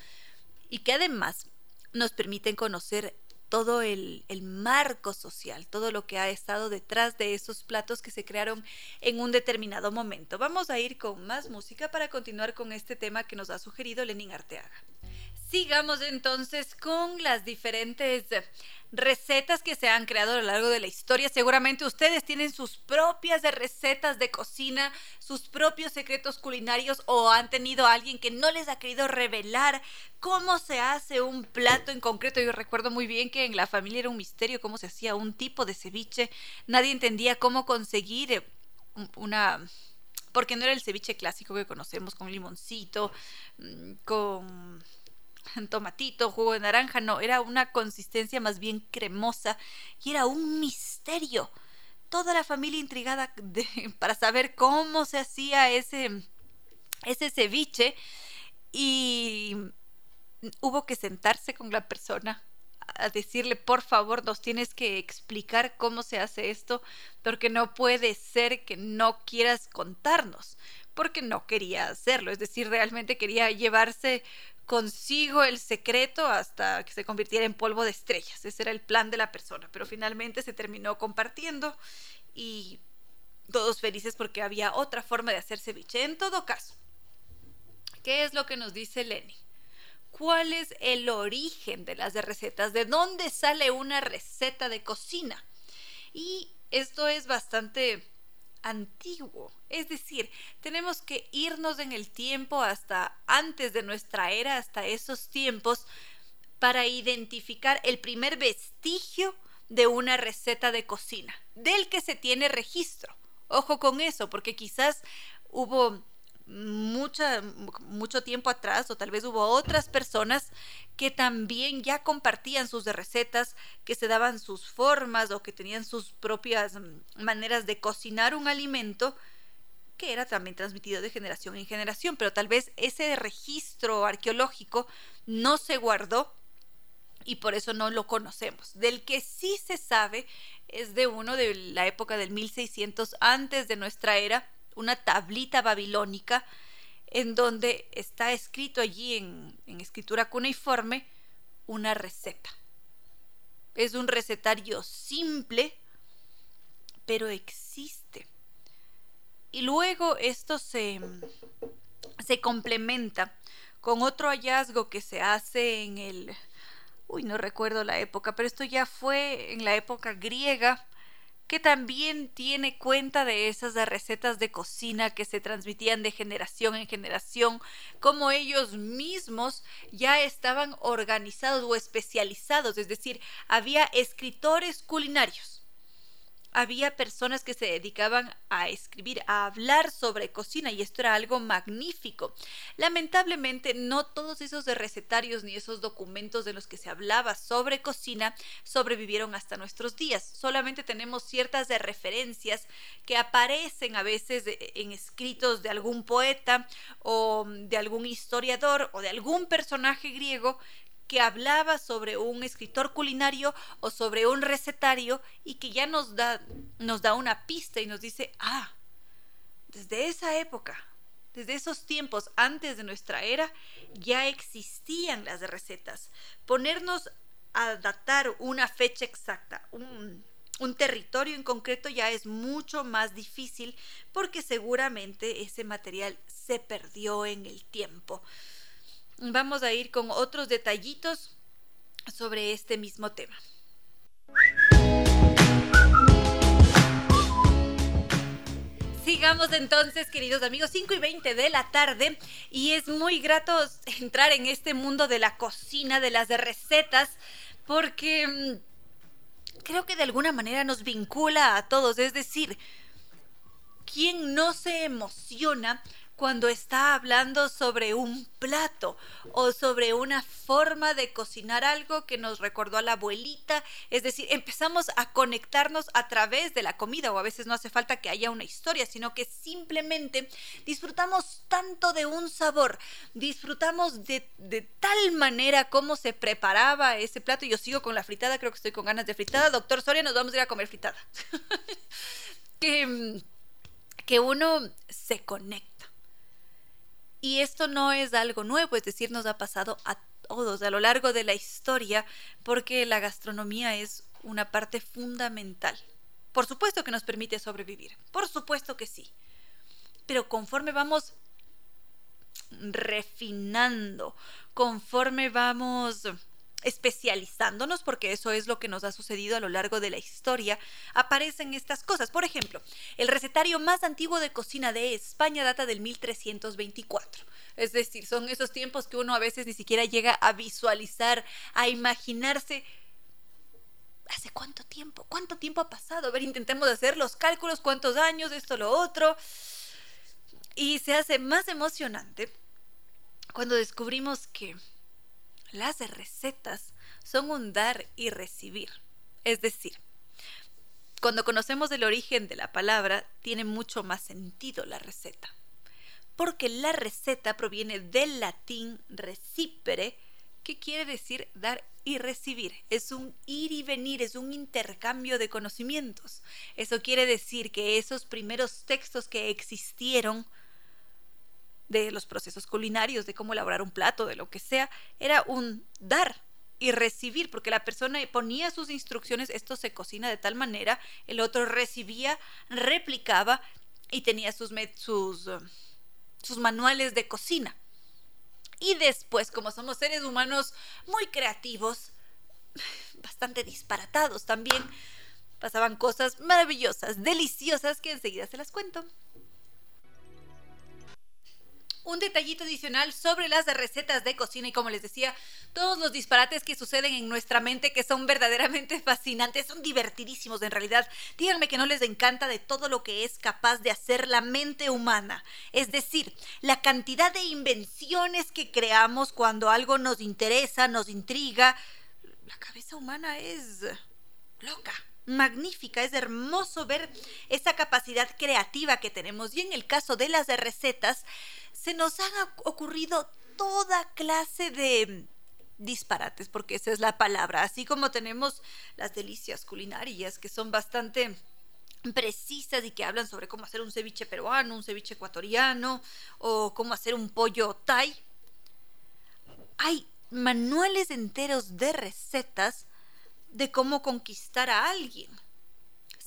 y que además nos permiten conocer todo el, marco social, todo lo que ha estado detrás de esos platos que se crearon en un determinado momento. Vamos a ir con más música para continuar con este tema que nos ha sugerido Lenin Arteaga. Sigamos entonces con las diferentes recetas que se han creado a lo largo de la historia. Seguramente ustedes tienen sus propias recetas de cocina, sus propios secretos culinarios o han tenido a alguien que no les ha querido revelar cómo se hace un plato en concreto. Yo recuerdo muy bien que en la familia era un misterio cómo se hacía un tipo de ceviche. Nadie entendía cómo conseguir eh, una porque no era el ceviche clásico que conocemos con limoncito, mm, con tomatito, jugo de naranja, no, era una consistencia más bien cremosa y era un misterio. Toda la familia intrigada para saber cómo se hacía ese, ese ceviche y hubo que sentarse con la persona a decirle, por favor, nos tienes que explicar cómo se hace esto, porque no puede ser que no quieras contarnos, porque no quería hacerlo, es decir, realmente quería llevarse consigo el secreto hasta que se convirtiera en polvo de estrellas. Ese era el plan de la persona, pero finalmente se terminó compartiendo y todos felices porque había otra forma de hacer ceviche. En todo caso, ¿qué es lo que nos dice Lenny? ¿Cuál es el origen de las recetas? ¿De dónde sale una receta de cocina? Y esto es bastante antiguo. Es decir, tenemos que irnos en el tiempo hasta antes de nuestra era, hasta esos tiempos, para identificar el primer vestigio de una receta de cocina, del que se tiene registro. Ojo con eso, porque quizás hubo mucha, mucho tiempo atrás, o tal vez hubo otras personas que también ya compartían sus recetas, que se daban sus formas o que tenían sus propias mm, maneras de cocinar un alimento que era también transmitido de generación en generación, pero tal vez ese registro arqueológico no se guardó y por eso no lo conocemos. Del que sí se sabe es de uno de la época del 1600 antes de nuestra era, una tablita babilónica en donde está escrito allí en, escritura cuneiforme una receta. Es un recetario simple, pero existe. Y luego esto se, se complementa con otro hallazgo que se hace en el, uy, no recuerdo la época, pero esto ya fue en la época griega, que también tiene cuenta de esas recetas de cocina que se transmitían de generación en generación, como ellos mismos ya estaban organizados o especializados, es decir, había escritores culinarios había personas que se dedicaban a escribir, a hablar sobre cocina y esto era algo magnífico. Lamentablemente no todos esos recetarios ni esos documentos de los que se hablaba sobre cocina sobrevivieron hasta nuestros días. Solamente tenemos ciertas de referencias que aparecen a veces en escritos de algún poeta o de algún historiador o de algún personaje griego que hablaba sobre un escritor culinario o sobre un recetario y que ya nos da, nos da una pista y nos dice, ah, desde esa época, desde esos tiempos antes de nuestra era, ya existían las recetas. Ponernos a datar una fecha exacta, un, un territorio en concreto ya es mucho más difícil porque seguramente ese material se perdió en el tiempo vamos a ir con otros detallitos sobre este mismo tema. Sigamos entonces, queridos amigos, 5 y 20 de la tarde y es muy grato entrar en este mundo de la cocina, de las recetas, porque mm, creo que de alguna manera nos vincula a todos, es decir, ¿quién no se emociona cuando está hablando sobre un plato o sobre una forma de cocinar algo que nos recordó a la abuelita. Es decir, empezamos a conectarnos a través de la comida o a veces no hace falta que haya una historia, sino que simplemente disfrutamos tanto de un sabor, disfrutamos de, tal manera cómo se preparaba ese plato. Yo sigo con la fritada, creo que estoy con ganas de fritada. Doctor Soria, nos vamos a ir a comer fritada. que, que uno se conecta y esto no es algo nuevo, es decir, nos ha pasado a todos a lo largo de la historia porque la gastronomía es una parte fundamental. Por supuesto que nos permite sobrevivir, por supuesto que sí. Pero conforme vamos refinando, conforme vamos especializándonos, porque eso es lo que nos ha sucedido a lo largo de la historia, aparecen estas cosas. Por ejemplo, el recetario más antiguo de cocina de España data del 1324. Es decir, son esos tiempos que uno a veces ni siquiera llega a visualizar, a imaginarse. ¿Hace cuánto tiempo? ¿Cuánto tiempo ha pasado? A ver, intentemos hacer los cálculos, cuántos años, esto, lo otro. Y se hace más emocionante cuando descubrimos que las recetas son un dar y recibir. Es decir, cuando conocemos el origen de la palabra, tiene mucho más sentido la receta. Porque la receta proviene del latín recipere, que quiere decir dar y recibir. Es un ir y venir, es un intercambio de conocimientos. Eso quiere decir que esos primeros textos que existieron de los procesos culinarios, de cómo elaborar un plato, de lo que sea, era un dar y recibir, porque la persona ponía sus instrucciones, esto se cocina de tal manera, el otro recibía, replicaba y tenía sus, sus, uh, sus manuales de cocina. Y después, como somos seres humanos muy creativos, bastante disparatados también, pasaban cosas maravillosas, deliciosas, que enseguida se las cuento. Un detallito adicional sobre las recetas de cocina y como les decía, todos los disparates que suceden en nuestra mente que son verdaderamente fascinantes, son divertidísimos en realidad. Díganme que no les encanta de todo lo que es capaz de hacer la mente humana. Es decir, la cantidad de invenciones que creamos cuando algo nos interesa, nos intriga. La cabeza humana es loca magnífica, es hermoso ver esa capacidad creativa que tenemos. Y en el caso de las recetas, se nos han ocurrido toda clase de disparates, porque esa es la palabra, así como tenemos las delicias culinarias que son bastante precisas y que hablan sobre cómo hacer un ceviche peruano, un ceviche ecuatoriano o cómo hacer un pollo thai. Hay manuales enteros de recetas de cómo conquistar a alguien.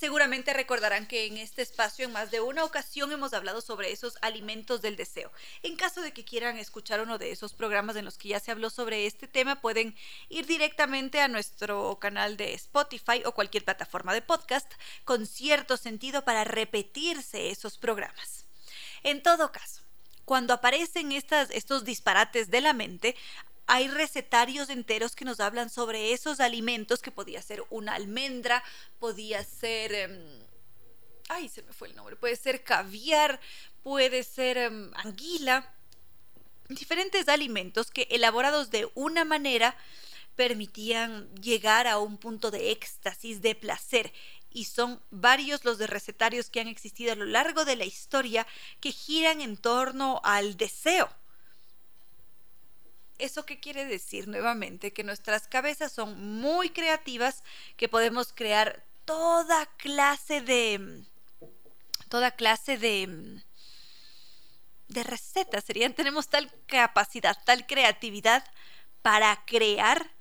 Seguramente recordarán que en este espacio en más de una ocasión hemos hablado sobre esos alimentos del deseo. En caso de que quieran escuchar uno de esos programas en los que ya se habló sobre este tema, pueden ir directamente a nuestro canal de Spotify o cualquier plataforma de podcast con cierto sentido para repetirse esos programas. En todo caso, cuando aparecen estos disparates de la mente, hay recetarios enteros que nos hablan sobre esos alimentos que podía ser una almendra, podía ser... Em, ay, se me fue el nombre. Puede ser caviar, puede ser em, anguila. Diferentes alimentos que elaborados de una manera permitían llegar a un punto de éxtasis, de placer. Y son varios los de recetarios que han existido a lo largo de la historia que giran en torno al deseo ¿Eso qué quiere decir nuevamente? Que nuestras cabezas son muy creativas, que podemos crear toda clase de... toda clase de de recetas, serían, tenemos tal capacidad, tal creatividad para crear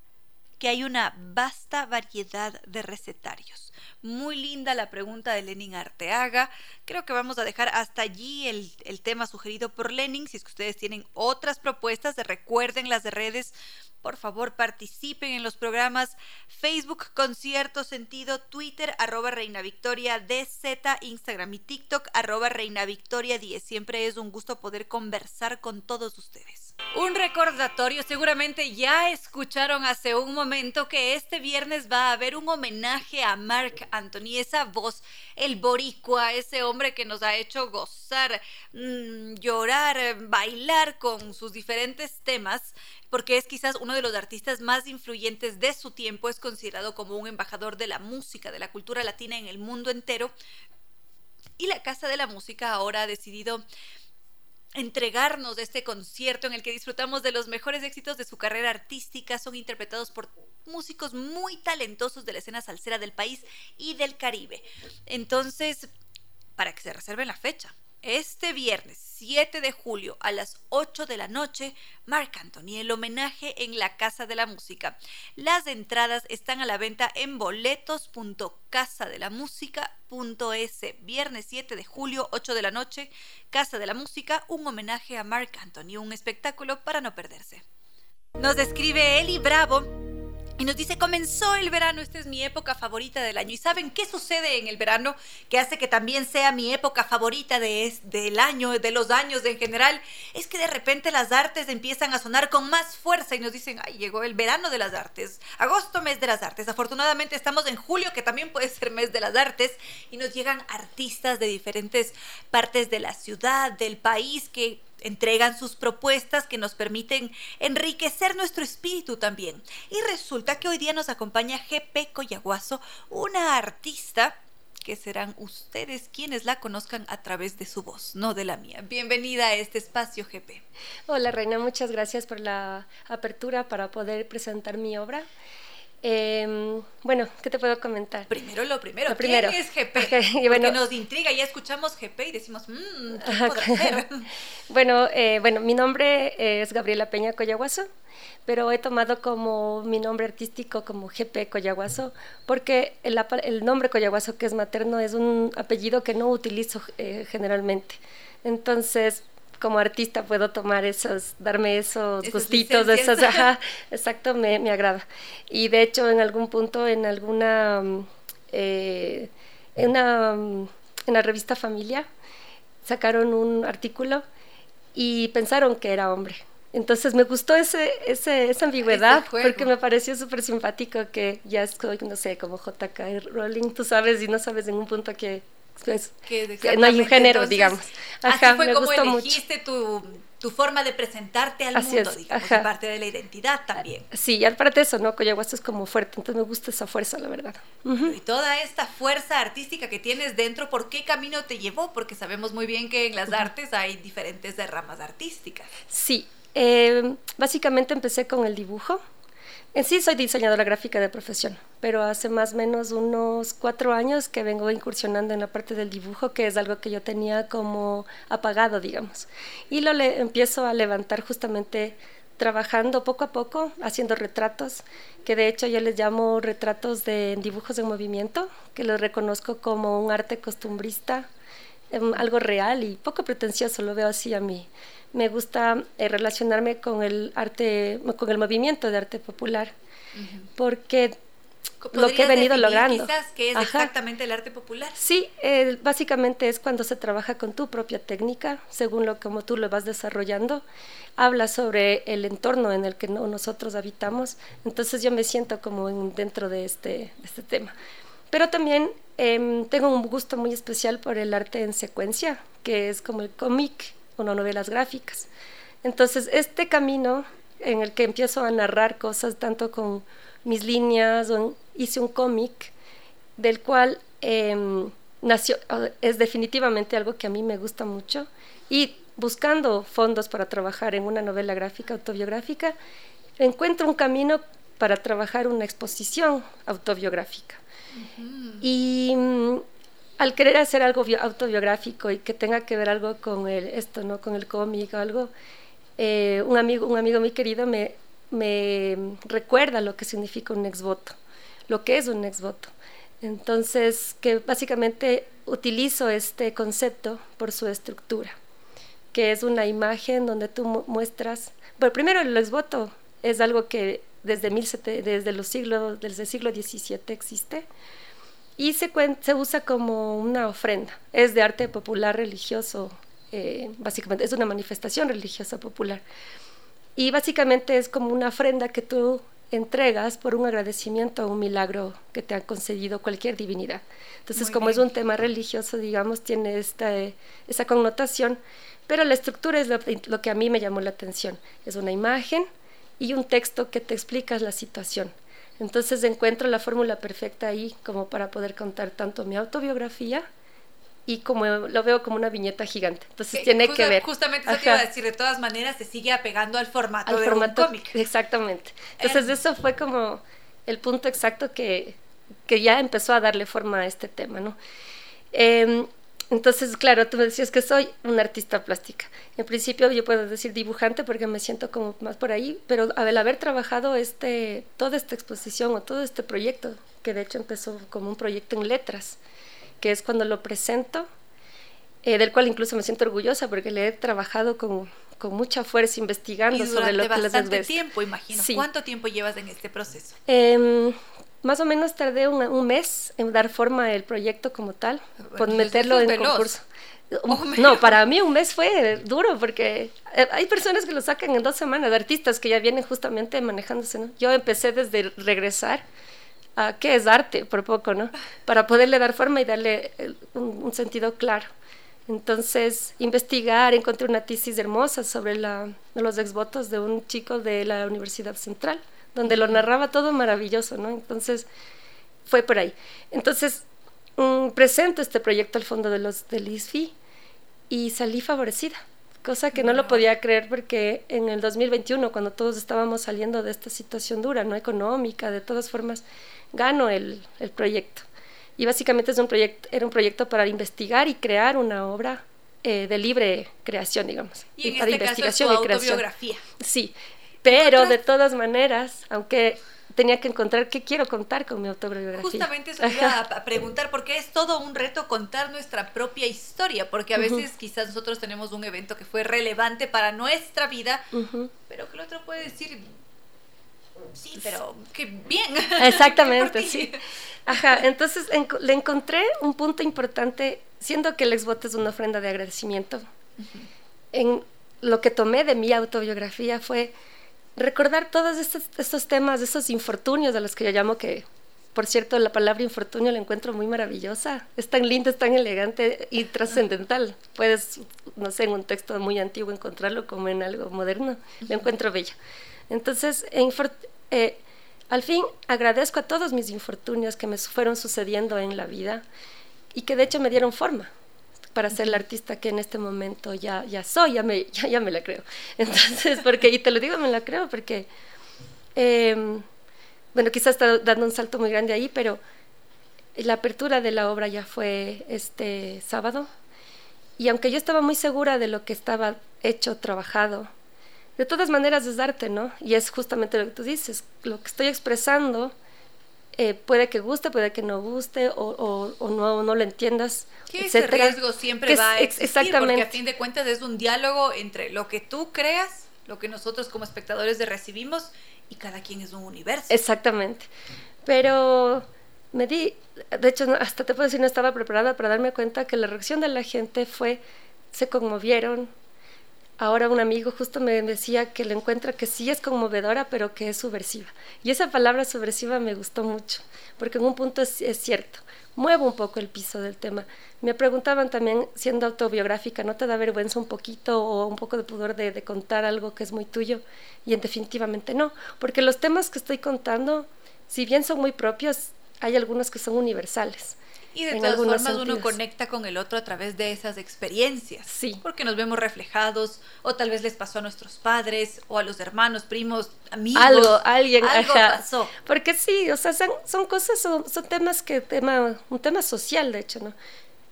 que hay una vasta variedad de recetarios. Muy linda la pregunta de Lenin Arteaga. Creo que vamos a dejar hasta allí el, el tema sugerido por Lenin. Si es que ustedes tienen otras propuestas, recuerden las de redes por favor, participen en los programas Facebook con cierto sentido, Twitter, arroba Reina Victoria DZ, Instagram y TikTok, arroba Reina Victoria 10. Siempre es un gusto poder conversar con todos ustedes. Un recordatorio, seguramente ya escucharon hace un momento que este viernes va a haber un homenaje a Mark Anthony, esa voz, el boricua, ese hombre que nos ha hecho gozar, mm, llorar, bailar con sus diferentes temas porque es quizás uno de los artistas más influyentes de su tiempo, es considerado como un embajador de la música, de la cultura latina en el mundo entero. Y la Casa de la Música ahora ha decidido entregarnos este concierto en el que disfrutamos de los mejores éxitos de su carrera artística. Son interpretados por músicos muy talentosos de la escena salsera del país y del Caribe. Entonces, para que se reserven la fecha, este viernes 7 de julio a las 8 de la noche, Marc Anthony, el homenaje en la Casa de la Música. Las entradas están a la venta en boletos.casadelamusica.es. Viernes 7 de julio, 8 de la noche, Casa de la Música, un homenaje a Marc Anthony, un espectáculo para no perderse. Nos describe Eli Bravo y nos dice, comenzó el verano, esta es mi época favorita del año. ¿Y saben qué sucede en el verano que hace que también sea mi época favorita de, del año, de los años en general? Es que de repente las artes empiezan a sonar con más fuerza y nos dicen, ay, llegó el verano de las artes, agosto mes de las artes. Afortunadamente estamos en julio, que también puede ser mes de las artes, y nos llegan artistas de diferentes partes de la ciudad, del país, que entregan sus propuestas que nos permiten enriquecer nuestro espíritu también. Y resulta que hoy día nos acompaña GP Coyaguazo, una artista que serán ustedes quienes la conozcan a través de su voz, no de la mía. Bienvenida a este espacio, GP. Hola, Reina, muchas gracias por la apertura para poder presentar mi obra. Em, bueno, ¿qué te puedo comentar? Primero lo primero, Lo primero. ¿quién es GP? Ok, y Porque nos intriga, ya escuchamos GP y decimos, mmm, bueno, eh, bueno, mi nombre es Gabriela Peña Coyaguazo, pero he tomado como mi nombre artístico como GP Coyaguazo, porque el, el nombre Coyaguazo, que es materno, es un apellido que no utilizo eh, generalmente. Entonces, como artista puedo tomar esos, darme esos gustitos, licencias. esas, ajá, exacto, me, me agrada. Y de hecho, en algún punto, en alguna, eh, en una, en la revista Familia, sacaron un artículo y pensaron que era hombre. Entonces me gustó ese, ese, esa ambigüedad juego. porque me pareció súper simpático que ya estoy, no sé, como JK Rowling, tú sabes y no sabes en un punto que, pues, Que no hay un género, entonces, digamos. así fue me como gustó mucho. elegiste tu, tu forma de presentarte al Así mundo, es, digamos, ajá. parte de la identidad también. Sí, y aparte de eso, ¿no? Coyahuasto es como fuerte, entonces me gusta esa fuerza, la verdad. Y toda esta fuerza artística que tienes dentro, ¿por qué camino te llevó? Porque sabemos muy bien que en las artes hay diferentes ramas artísticas. Sí, eh, básicamente empecé con el dibujo. En sí soy diseñadora gráfica de profesión, pero hace más o menos unos cuatro años que vengo incursionando en la parte del dibujo, que es algo que yo tenía como apagado, digamos. Y lo le empiezo a levantar justamente trabajando poco a poco, haciendo retratos, que de hecho yo les llamo retratos de dibujos en movimiento, que los reconozco como un arte costumbrista, em, algo real y poco pretencioso, lo veo así a mí. Me gusta eh, relacionarme con el arte, con el movimiento de arte popular, porque lo que he ¿Podrías venido logrando. Quizás qué es Ajá. exactamente el arte popular. Sí, eh, básicamente es cuando se trabaja con tu propia técnica, según lo como tú lo vas desarrollando. Habla sobre el entorno en el que no- nosotros habitamos. Entonces yo me siento como en- dentro de este, de este tema. Pero también em, tengo un gusto muy especial por el arte en secuencia, que es como el cómic o no novelas gráficas. Entonces este camino en el que empiezo a narrar cosas tanto con mis líneas, o en- hice un cómic del cual em, nació, eh, es definitivamente algo que a mí me gusta mucho y buscando fondos para trabajar en una novela gráfica autobiográfica, encuentro un camino para trabajar una exposición autobiográfica. Y mm, al querer hacer algo bio- autobiográfico y que tenga que ver algo con el, esto, ¿no? con el cómic o algo, eh, un, amigo, un amigo muy querido me, recuerda lo que significa un exvoto, lo que es un exvoto. Entonces, que básicamente utilizo este concepto por su estructura, que es una imagen donde tú mu- muestras, bueno, primero el exvoto es algo que desde, 1700 desde los siglos, desde el siglo XVII existe, y se, usa como una ofrenda. Es de arte popular religioso, eh, básicamente, es una manifestación religiosa popular. Y básicamente es como una ofrenda que tú entregas por un agradecimiento a un milagro que te ha concedido cualquier divinidad. Entonces, Muy como es un tema religioso, digamos, tiene esta, eh, esa connotación, pero la estructura es lo, lo que a mí me llamó la atención. Es una imagen y un texto que te explica la situación. Entonces encuentro la fórmula perfecta ahí como para poder contar tanto mi autobiografía y como lo veo como una viñeta gigante. Entonces Que tiene que ver. Justamente eso te iba a decir, de todas maneras se sigue apegando al formato al de formato un cómic. exactamente entonces Em. eso fue como el punto exacto que, que ya empezó a darle forma a este tema no Em, entonces claro tú me decías que soy una artista plástica en principio yo puedo decir dibujante porque me siento como más por ahí pero al haber trabajado este toda esta exposición o todo este proyecto que de hecho empezó como un proyecto en letras que es cuando lo presento eh, del cual incluso me siento orgullosa porque le he trabajado con, con mucha fuerza investigando Y sobre lo que les tiempo, imagino. Sí. ¿Cuánto tiempo llevas en este proceso? Em, más o menos tardé un, un mes en dar forma al proyecto como tal, por meterlo en veloz. concurso. No, para mí un mes fue duro porque eh, hay personas que lo sacan en dos semanas, artistas que ya vienen justamente manejándose, ¿no? Yo empecé desde regresar a qué es arte, por poco, ¿no? Para poderle dar forma y darle eh, un, un sentido claro. Entonces, investigar, encontré una tesis hermosa sobre la, los exvotos de un chico de la Universidad Central, donde lo narraba todo maravilloso, ¿no? Entonces, fue por ahí. Entonces, mm, presento este proyecto al fondo de los del ISFI y salí favorecida. cosa que no lo podía creer porque en el 2021, cuando todos estábamos saliendo de esta situación dura, no económica, de todas formas, gano el, el proyecto. Y básicamente es un proyecto, era un proyecto para investigar y crear una obra eh, de libre creación, digamos. Y en para este investigación caso es y tu creación. autobiografía. Sí, pero de todas maneras, aunque tenía que encontrar qué quiero contar con mi autobiografía. Justamente eso iba a, preguntar, porque es todo un reto contar nuestra propia historia, porque a veces quizás nosotros tenemos un evento que fue relevante para nuestra vida, pero que el otro puede decir, sí, pero qué bien. Exactamente, sí. Ajá, entonces le encontré un punto importante, siendo que el exvoto es una ofrenda de agradecimiento. En lo que tomé de mi autobiografía fue recordar todos estos, estos temas, esos infortunios a los que yo llamo que, por cierto, la palabra infortunio la encuentro muy maravillosa. Es tan linda, es tan elegante y trascendental. Puedes, no sé, en un texto muy antiguo encontrarlo como en algo moderno. Lo encuentro bella. Entonces, en infor- eh, al fin agradezco a todos mis infortunios que me fueron sucediendo en la vida y que de hecho me dieron forma para ser la artista que en este momento ya, ya soy, ya me, ya, ya me la creo. Entonces, porque, y te lo digo, me la creo porque, em, bueno, quizás está dando un salto muy grande ahí, pero la apertura de la obra ya fue este sábado. Y aunque yo estaba muy segura de lo que estaba hecho, trabajado, de todas maneras es arte, ¿no? Y es justamente lo que tú dices, lo que estoy expresando eh, puede que guste, puede que no guste o, o- o no, no lo entiendas, Que ese riesgo siempre va a ex- existir, porque a fin de cuentas es un diálogo entre lo que tú creas, lo que nosotros como espectadores de recibimos, y cada quien es un universo. Exactamente. Pero me di, de hecho, hasta te puedo decir, no estaba preparada para darme cuenta que la reacción de la gente fue, se conmovieron. Ahora un amigo justo me decía que le encuentra que sí es conmovedora, pero que es subversiva. Y esa palabra subversiva me gustó mucho, porque en un punto es, cierto, muevo un poco el piso del tema. Me preguntaban también, siendo autobiográfica, ¿no te da vergüenza un poquito o un poco de pudor de, de contar algo que es muy tuyo? Y en definitivamente no, porque los temas que estoy contando, si bien son muy propios, hay algunos que son universales. Y de en todas formas uno conecta con el otro a través de esas experiencias. Sí. Porque nos vemos reflejados, o tal vez les pasó a nuestros padres, o a los hermanos, primos, amigos. algo, alguien, algo ajá. pasó. Porque sí, o sea, son, son cosas, son, son temas que, tema, un tema social, de hecho, ¿no?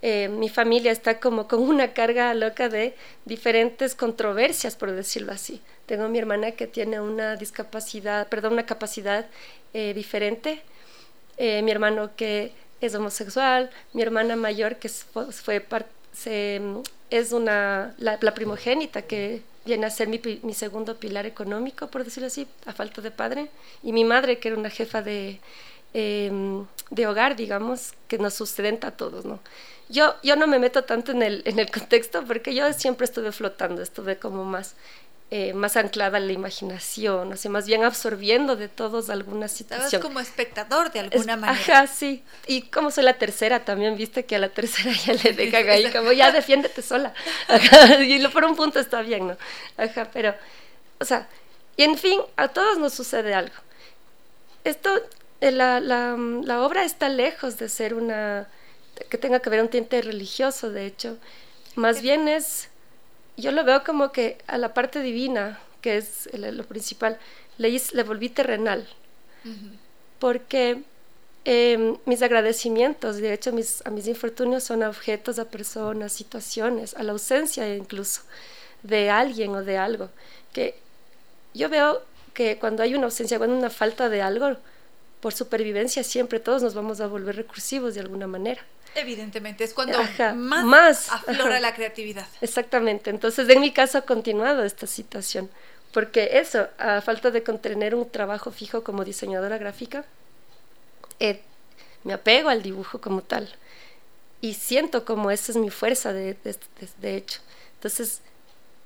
Eh, mi familia está como con una carga loca de diferentes controversias, por decirlo así. Tengo mi hermana que tiene una discapacidad, perdón, una capacidad eh, diferente. Eh, mi hermano que es homosexual, mi hermana mayor que fue, se, es una, la, primogénita que viene a ser mi, mi segundo pilar económico, por decirlo así, a falta de padre, y mi madre que era una jefa de, em, de hogar, digamos, que nos sustenta a todos, ¿no? Yo, yo no me meto tanto en el, en el contexto porque yo siempre estuve flotando, estuve como más, eh, más anclada en la imaginación, o sea, más bien absorbiendo de todos alguna Estabas situación. como espectador de Es- alguna manera. Ajá, sí. Y como soy la tercera, también viste que a la tercera ya le dejan ahí, como ya defiéndete sola. Ajá, y lo- por un punto está bien, ¿no? Ajá, pero, o sea, y en fin, a todos nos sucede algo. Esto, eh, la, la, la obra está lejos de ser una, que tenga que ver un tinte religioso, de hecho. Más bien es, yo lo veo como que a la parte divina, que es lo principal, le, hice- le volví terrenal porque eh, mis agradecimientos, de hecho, mis, a mis infortunios son a objetos, a personas, situaciones, a la ausencia incluso de alguien o de algo. Que yo veo que cuando hay una ausencia, cuando hay una falta de algo, por supervivencia siempre todos nos vamos a volver recursivos de alguna manera. Evidentemente, es cuando Ajá, más, más, aflora ajá. la creatividad. Exactamente. Entonces, en mi caso ha continuado esta situación, porque eso, a falta de tener un trabajo fijo como diseñadora gráfica, eh, me apego al dibujo como tal y siento como esa es mi fuerza de, de, de- de hecho. Entonces,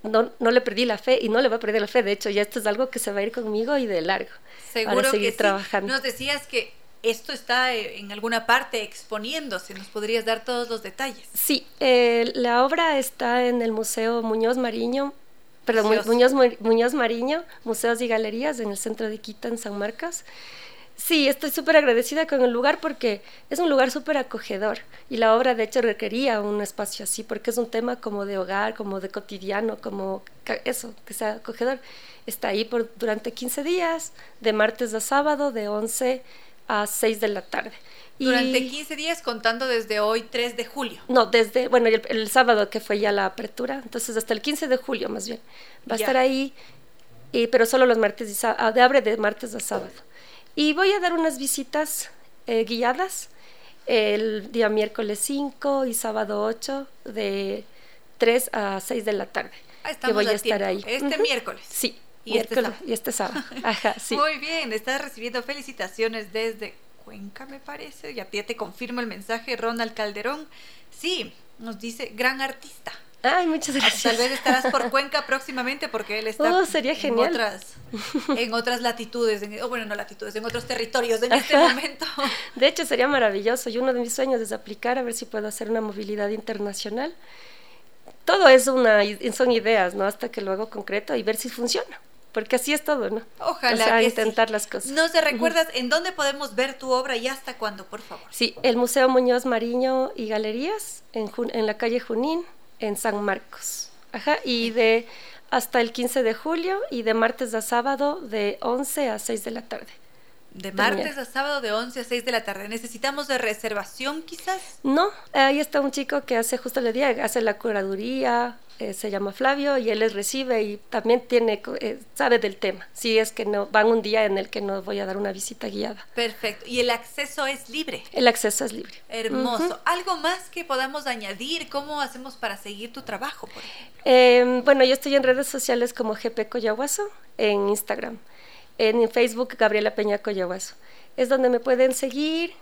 no, no le perdí la fe y no le voy a perder la fe. De hecho, ya esto es algo que se va a ir conmigo y de largo. Seguro para seguir que sí. trabajando. Nos decías que esto está eh, en alguna parte exponiéndose. ¿Nos podrías dar todos los detalles? Sí, eh, la obra está en el Museo Muñoz Mariño, perdón. Muñoz, Mu- Muñoz Mariño, Museos y Galerías en el centro de Quito, en San Marcos. Sí, estoy súper agradecida con el lugar porque es un lugar súper acogedor y la obra de hecho requería un espacio así porque es un tema como de hogar, como de cotidiano, como eso, que sea acogedor. Está ahí por, durante 15 días, de martes a sábado, de 11 a 6 de la tarde. Durante 15 días contando desde hoy 3 de julio. No, desde, bueno, el, sábado que fue ya la apertura, entonces hasta el 15 de julio más bien. Va a estar ahí, y, pero solo los martes y sábado, de abre de martes a sábado. Y voy a dar unas visitas eh, guiadas el día miércoles 5 y sábado 8 de 3 a 6 de la tarde. Ah, que voy a, estar ahí. Este miércoles. Sí. Y este, sábado. y este sábado. Ajá, sí. Muy bien, estás recibiendo felicitaciones desde Cuenca, me parece. Ya, ya te confirmo el mensaje, Ronald Calderón. Sí, nos dice gran artista. Ay, muchas gracias. Tal vez estarás por Cuenca próximamente porque él está oh, sería en, otras, en otras latitudes, o bueno, no latitudes, en otros territorios en este momento. De hecho, sería maravilloso. Y uno de mis sueños es aplicar a ver si puedo hacer una movilidad internacional. Todo es una, son ideas, ¿no? Hasta que lo hago concreto y ver si funciona. Porque así es todo, ¿no? Ojalá. intentar las cosas. ¿No se recuerdas en dónde podemos ver tu obra y hasta cuándo, por favor? Sí, el Museo Muñoz Mariño y Galerías en, en la calle Junín en San Marcos. Ajá, y de hasta el 15 de julio y de martes a sábado de 11 a 6 de la tarde. De martes a sábado de 11 a 6 de la tarde. ¿Necesitamos de reservación quizás? No, ahí está un chico que hace, justo le día, hace la curaduría, eh, se llama Flavio y él les recibe y también tiene eh, sabe del tema. Si es que no van un día en el que no voy a dar una visita guiada. Perfecto. Y el acceso es libre. El acceso es libre. Hermoso. ¿Algo más que podamos añadir? ¿Cómo hacemos para seguir tu trabajo? Em, bueno, yo estoy en redes sociales como GP Coyahuaso, en Instagram. En Facebook, Gabriela Peña Coyahuaso. Es donde me pueden seguir,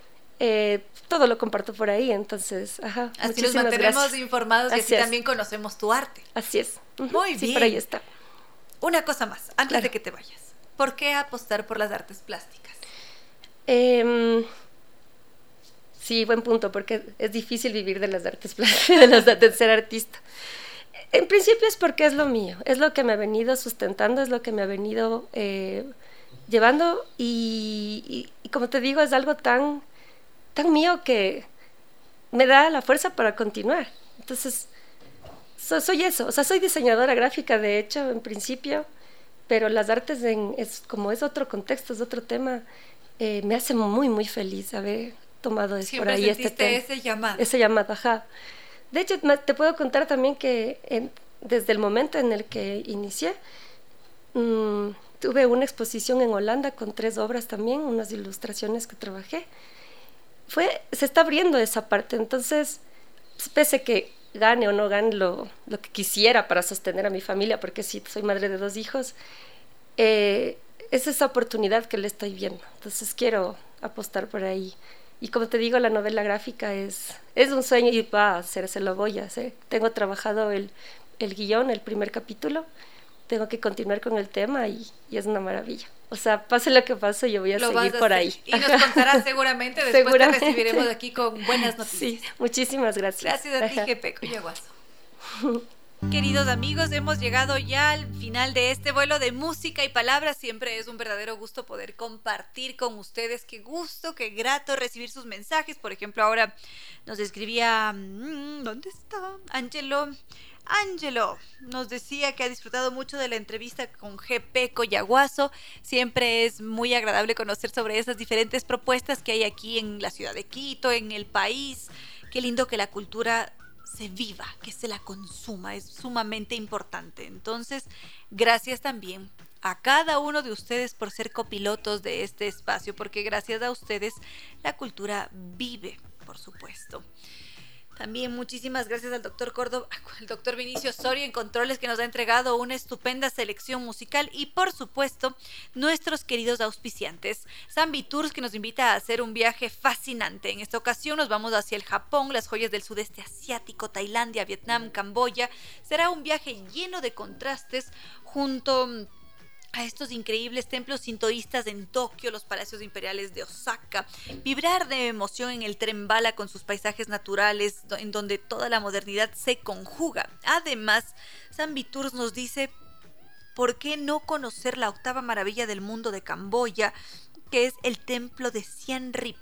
eh, todo lo comparto por ahí, entonces, ajá. Así nos mantenemos informados y así, también conocemos tu arte. Así es. Muy bien. por ahí está. Una cosa más, antes de que te vayas. ¿Por qué apostar por las artes plásticas? Em, sí, buen punto, porque es difícil vivir de las artes plásticas, de, ser artista. En principio es porque es lo mío, es lo que me ha venido sustentando, es lo que me ha venido eh, llevando y, como te digo, es algo tan tan mío que me da la fuerza para continuar. Entonces, soy eso, o sea, soy diseñadora gráfica, de hecho, en principio, pero las artes, en, es, como es otro contexto, es otro tema, eh, me hace muy, muy feliz haber tomado es por ahí este tema. ese llamado. Ese llamado, ajá. De hecho, te puedo contar también que desde el momento en el que inicié, mm, tuve una exposición en Holanda con tres obras también, unas ilustraciones que trabajé fue, se está abriendo esa parte. Entonces, pese que gane o no gane lo, lo, que quisiera para sostener a mi familia, porque sí, soy madre de dos hijos, eh, es esa oportunidad que le estoy viendo. Entonces quiero apostar por ahí. Y como te digo, la novela gráfica es, es un sueño y va a hacerse, lo voy a hacer. Tengo trabajado el, el guion, el primer capítulo, tengo que continuar con el tema y, y es una maravilla. O sea, pase lo que pase, yo voy a seguir por ahí. Y nos contarás seguramente, después te recibiremos aquí con buenas noticias. Sí, muchísimas gracias. Gracias a ti, Jepe. Queridos amigos, hemos llegado ya al final de este vuelo de música y palabras. Siempre es un verdadero gusto poder compartir con ustedes. Qué gusto, qué grato recibir sus mensajes. Por ejemplo, ahora nos escribía, mm, ¿dónde está? Angelo. Angelo nos decía que ha disfrutado mucho de la entrevista con GP Coyaguazo. Siempre es muy agradable conocer sobre esas diferentes propuestas que hay aquí en la ciudad de Quito, en el país. Qué lindo que la cultura se viva, que se la consuma, es sumamente importante. Entonces, gracias también a cada uno de ustedes por ser copilotos de este espacio, porque gracias a ustedes la cultura vive, por supuesto. También muchísimas gracias al doctor Córdoba, al doctor Vinicio Soria en Controles que nos ha entregado una estupenda selección musical y por supuesto nuestros queridos auspiciantes. Zambi que nos invita a hacer un viaje fascinante. En esta ocasión nos vamos hacia el Japón, las joyas del sudeste asiático, Tailandia, Vietnam, Camboya. Será un viaje lleno de contrastes junto a estos increíbles templos sintoístas en Tokio, los palacios imperiales de Osaka, vibrar de emoción en el tren bala con sus paisajes naturales, en donde toda la modernidad se conjuga. Además, San Tours nos dice, ¿por qué no conocer la octava maravilla del mundo de Camboya? que es el templo de Siem Reap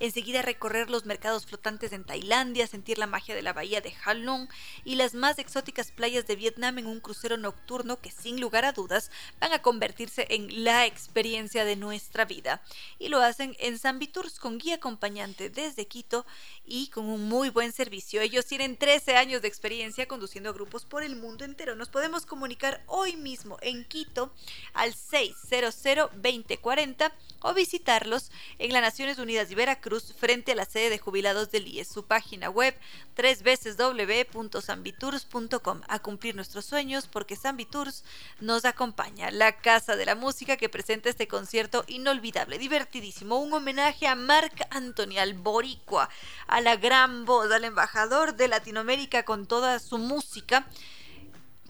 enseguida recorrer los mercados flotantes en Tailandia, sentir la magia de la bahía de Halong y las más exóticas playas de Vietnam en un crucero nocturno que sin lugar a dudas van a convertirse en la experiencia de nuestra vida. Y lo hacen en Tours con guía acompañante desde Quito y con un muy buen servicio. Ellos tienen 13 años de experiencia conduciendo grupos por el mundo entero. Nos podemos comunicar hoy mismo en Quito al 600 2040 o visitarlos en las Naciones Unidas de Veracruz frente a la sede de jubilados del IES. Su página web www.sambitours.com a cumplir nuestros sueños porque Sambitours nos acompaña. La Casa de la Música que presenta este concierto inolvidable, divertidísimo, un homenaje a Marc Anthony, al boricua, a la gran voz, al embajador de Latinoamérica con toda su música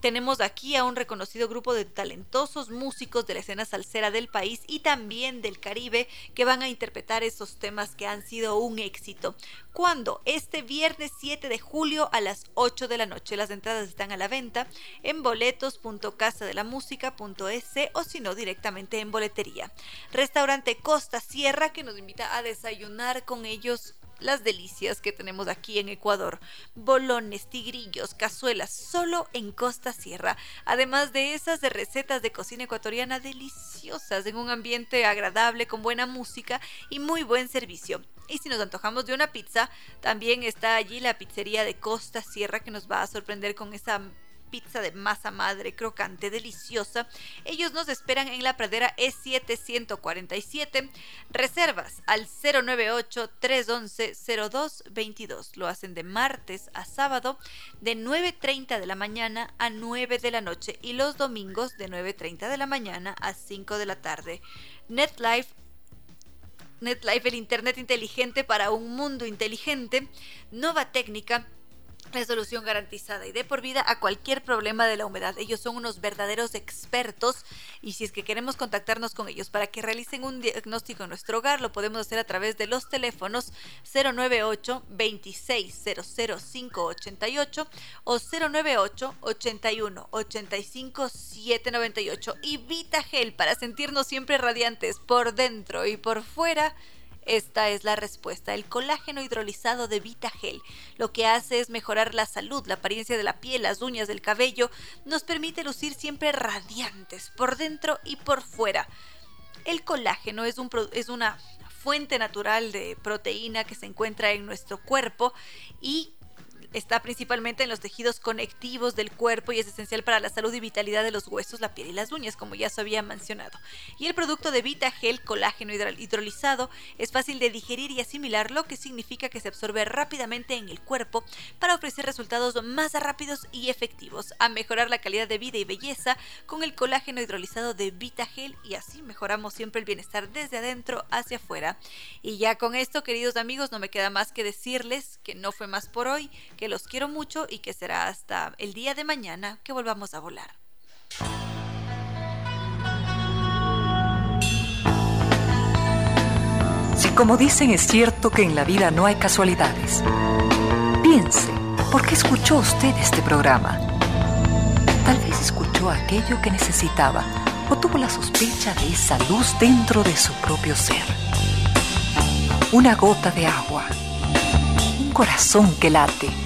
tenemos aquí a un reconocido grupo de talentosos músicos de la escena salsera del país y también del Caribe que van a interpretar esos temas que han sido un éxito. Cuando este viernes 7 de julio a las 8 de la noche. Las entradas están a la venta en boletos.casadelamusica.es o si no directamente en boletería. Restaurante Costa Sierra que nos invita a desayunar con ellos las delicias que tenemos aquí en Ecuador. Bolones, tigrillos, cazuelas, solo en Costa Sierra. Además de esas de recetas de cocina ecuatoriana deliciosas, en un ambiente agradable, con buena música y muy buen servicio. Y si nos antojamos de una pizza, también está allí la pizzería de Costa Sierra que nos va a sorprender con esa pizza de masa madre crocante, deliciosa. Ellos nos esperan en la pradera E747. Reservas al 098-311-0222. Lo hacen de martes a sábado de 9.30 de la mañana a 9 de la noche y los domingos de 9.30 de la mañana a 5 de la tarde. NetLife NetLife, el Internet inteligente para un mundo inteligente. Nova Técnica resolución garantizada y de por vida a cualquier problema de la humedad. Ellos son unos verdaderos expertos y si es que queremos contactarnos con ellos para que realicen un diagnóstico en nuestro hogar, lo podemos hacer a través de los teléfonos 098 2600588 o 098 81 85 798 y Vitagel para sentirnos siempre radiantes por dentro y por fuera esta es la respuesta. El colágeno hidrolizado de Vitagel lo que hace es mejorar la salud, la apariencia de la piel, las uñas, del cabello. Nos permite lucir siempre radiantes por dentro y por fuera. El colágeno es, es una fuente natural de proteína que se encuentra en nuestro cuerpo y Está principalmente en los tejidos conectivos del cuerpo y es esencial para la salud y vitalidad de los huesos, la piel y las uñas, como ya se había mencionado. Y el producto de VitaGel, colágeno hidrolizado, es fácil de digerir y asimilar, lo que significa que se absorbe rápidamente en el cuerpo para ofrecer resultados más rápidos y efectivos, a mejorar la calidad de vida y belleza con el colágeno hidrolizado de VitaGel y así mejoramos siempre el bienestar desde adentro hacia afuera. Y ya con esto, queridos amigos, no me queda más que decirles que no fue más por hoy, que los quiero mucho y que será hasta el día de mañana que volvamos a volar. Si como dicen es cierto que en la vida no hay casualidades, piense, ¿por qué escuchó usted este programa? Tal vez escuchó aquello que necesitaba o tuvo la sospecha de esa luz dentro de su propio ser. Una gota de agua, un corazón que late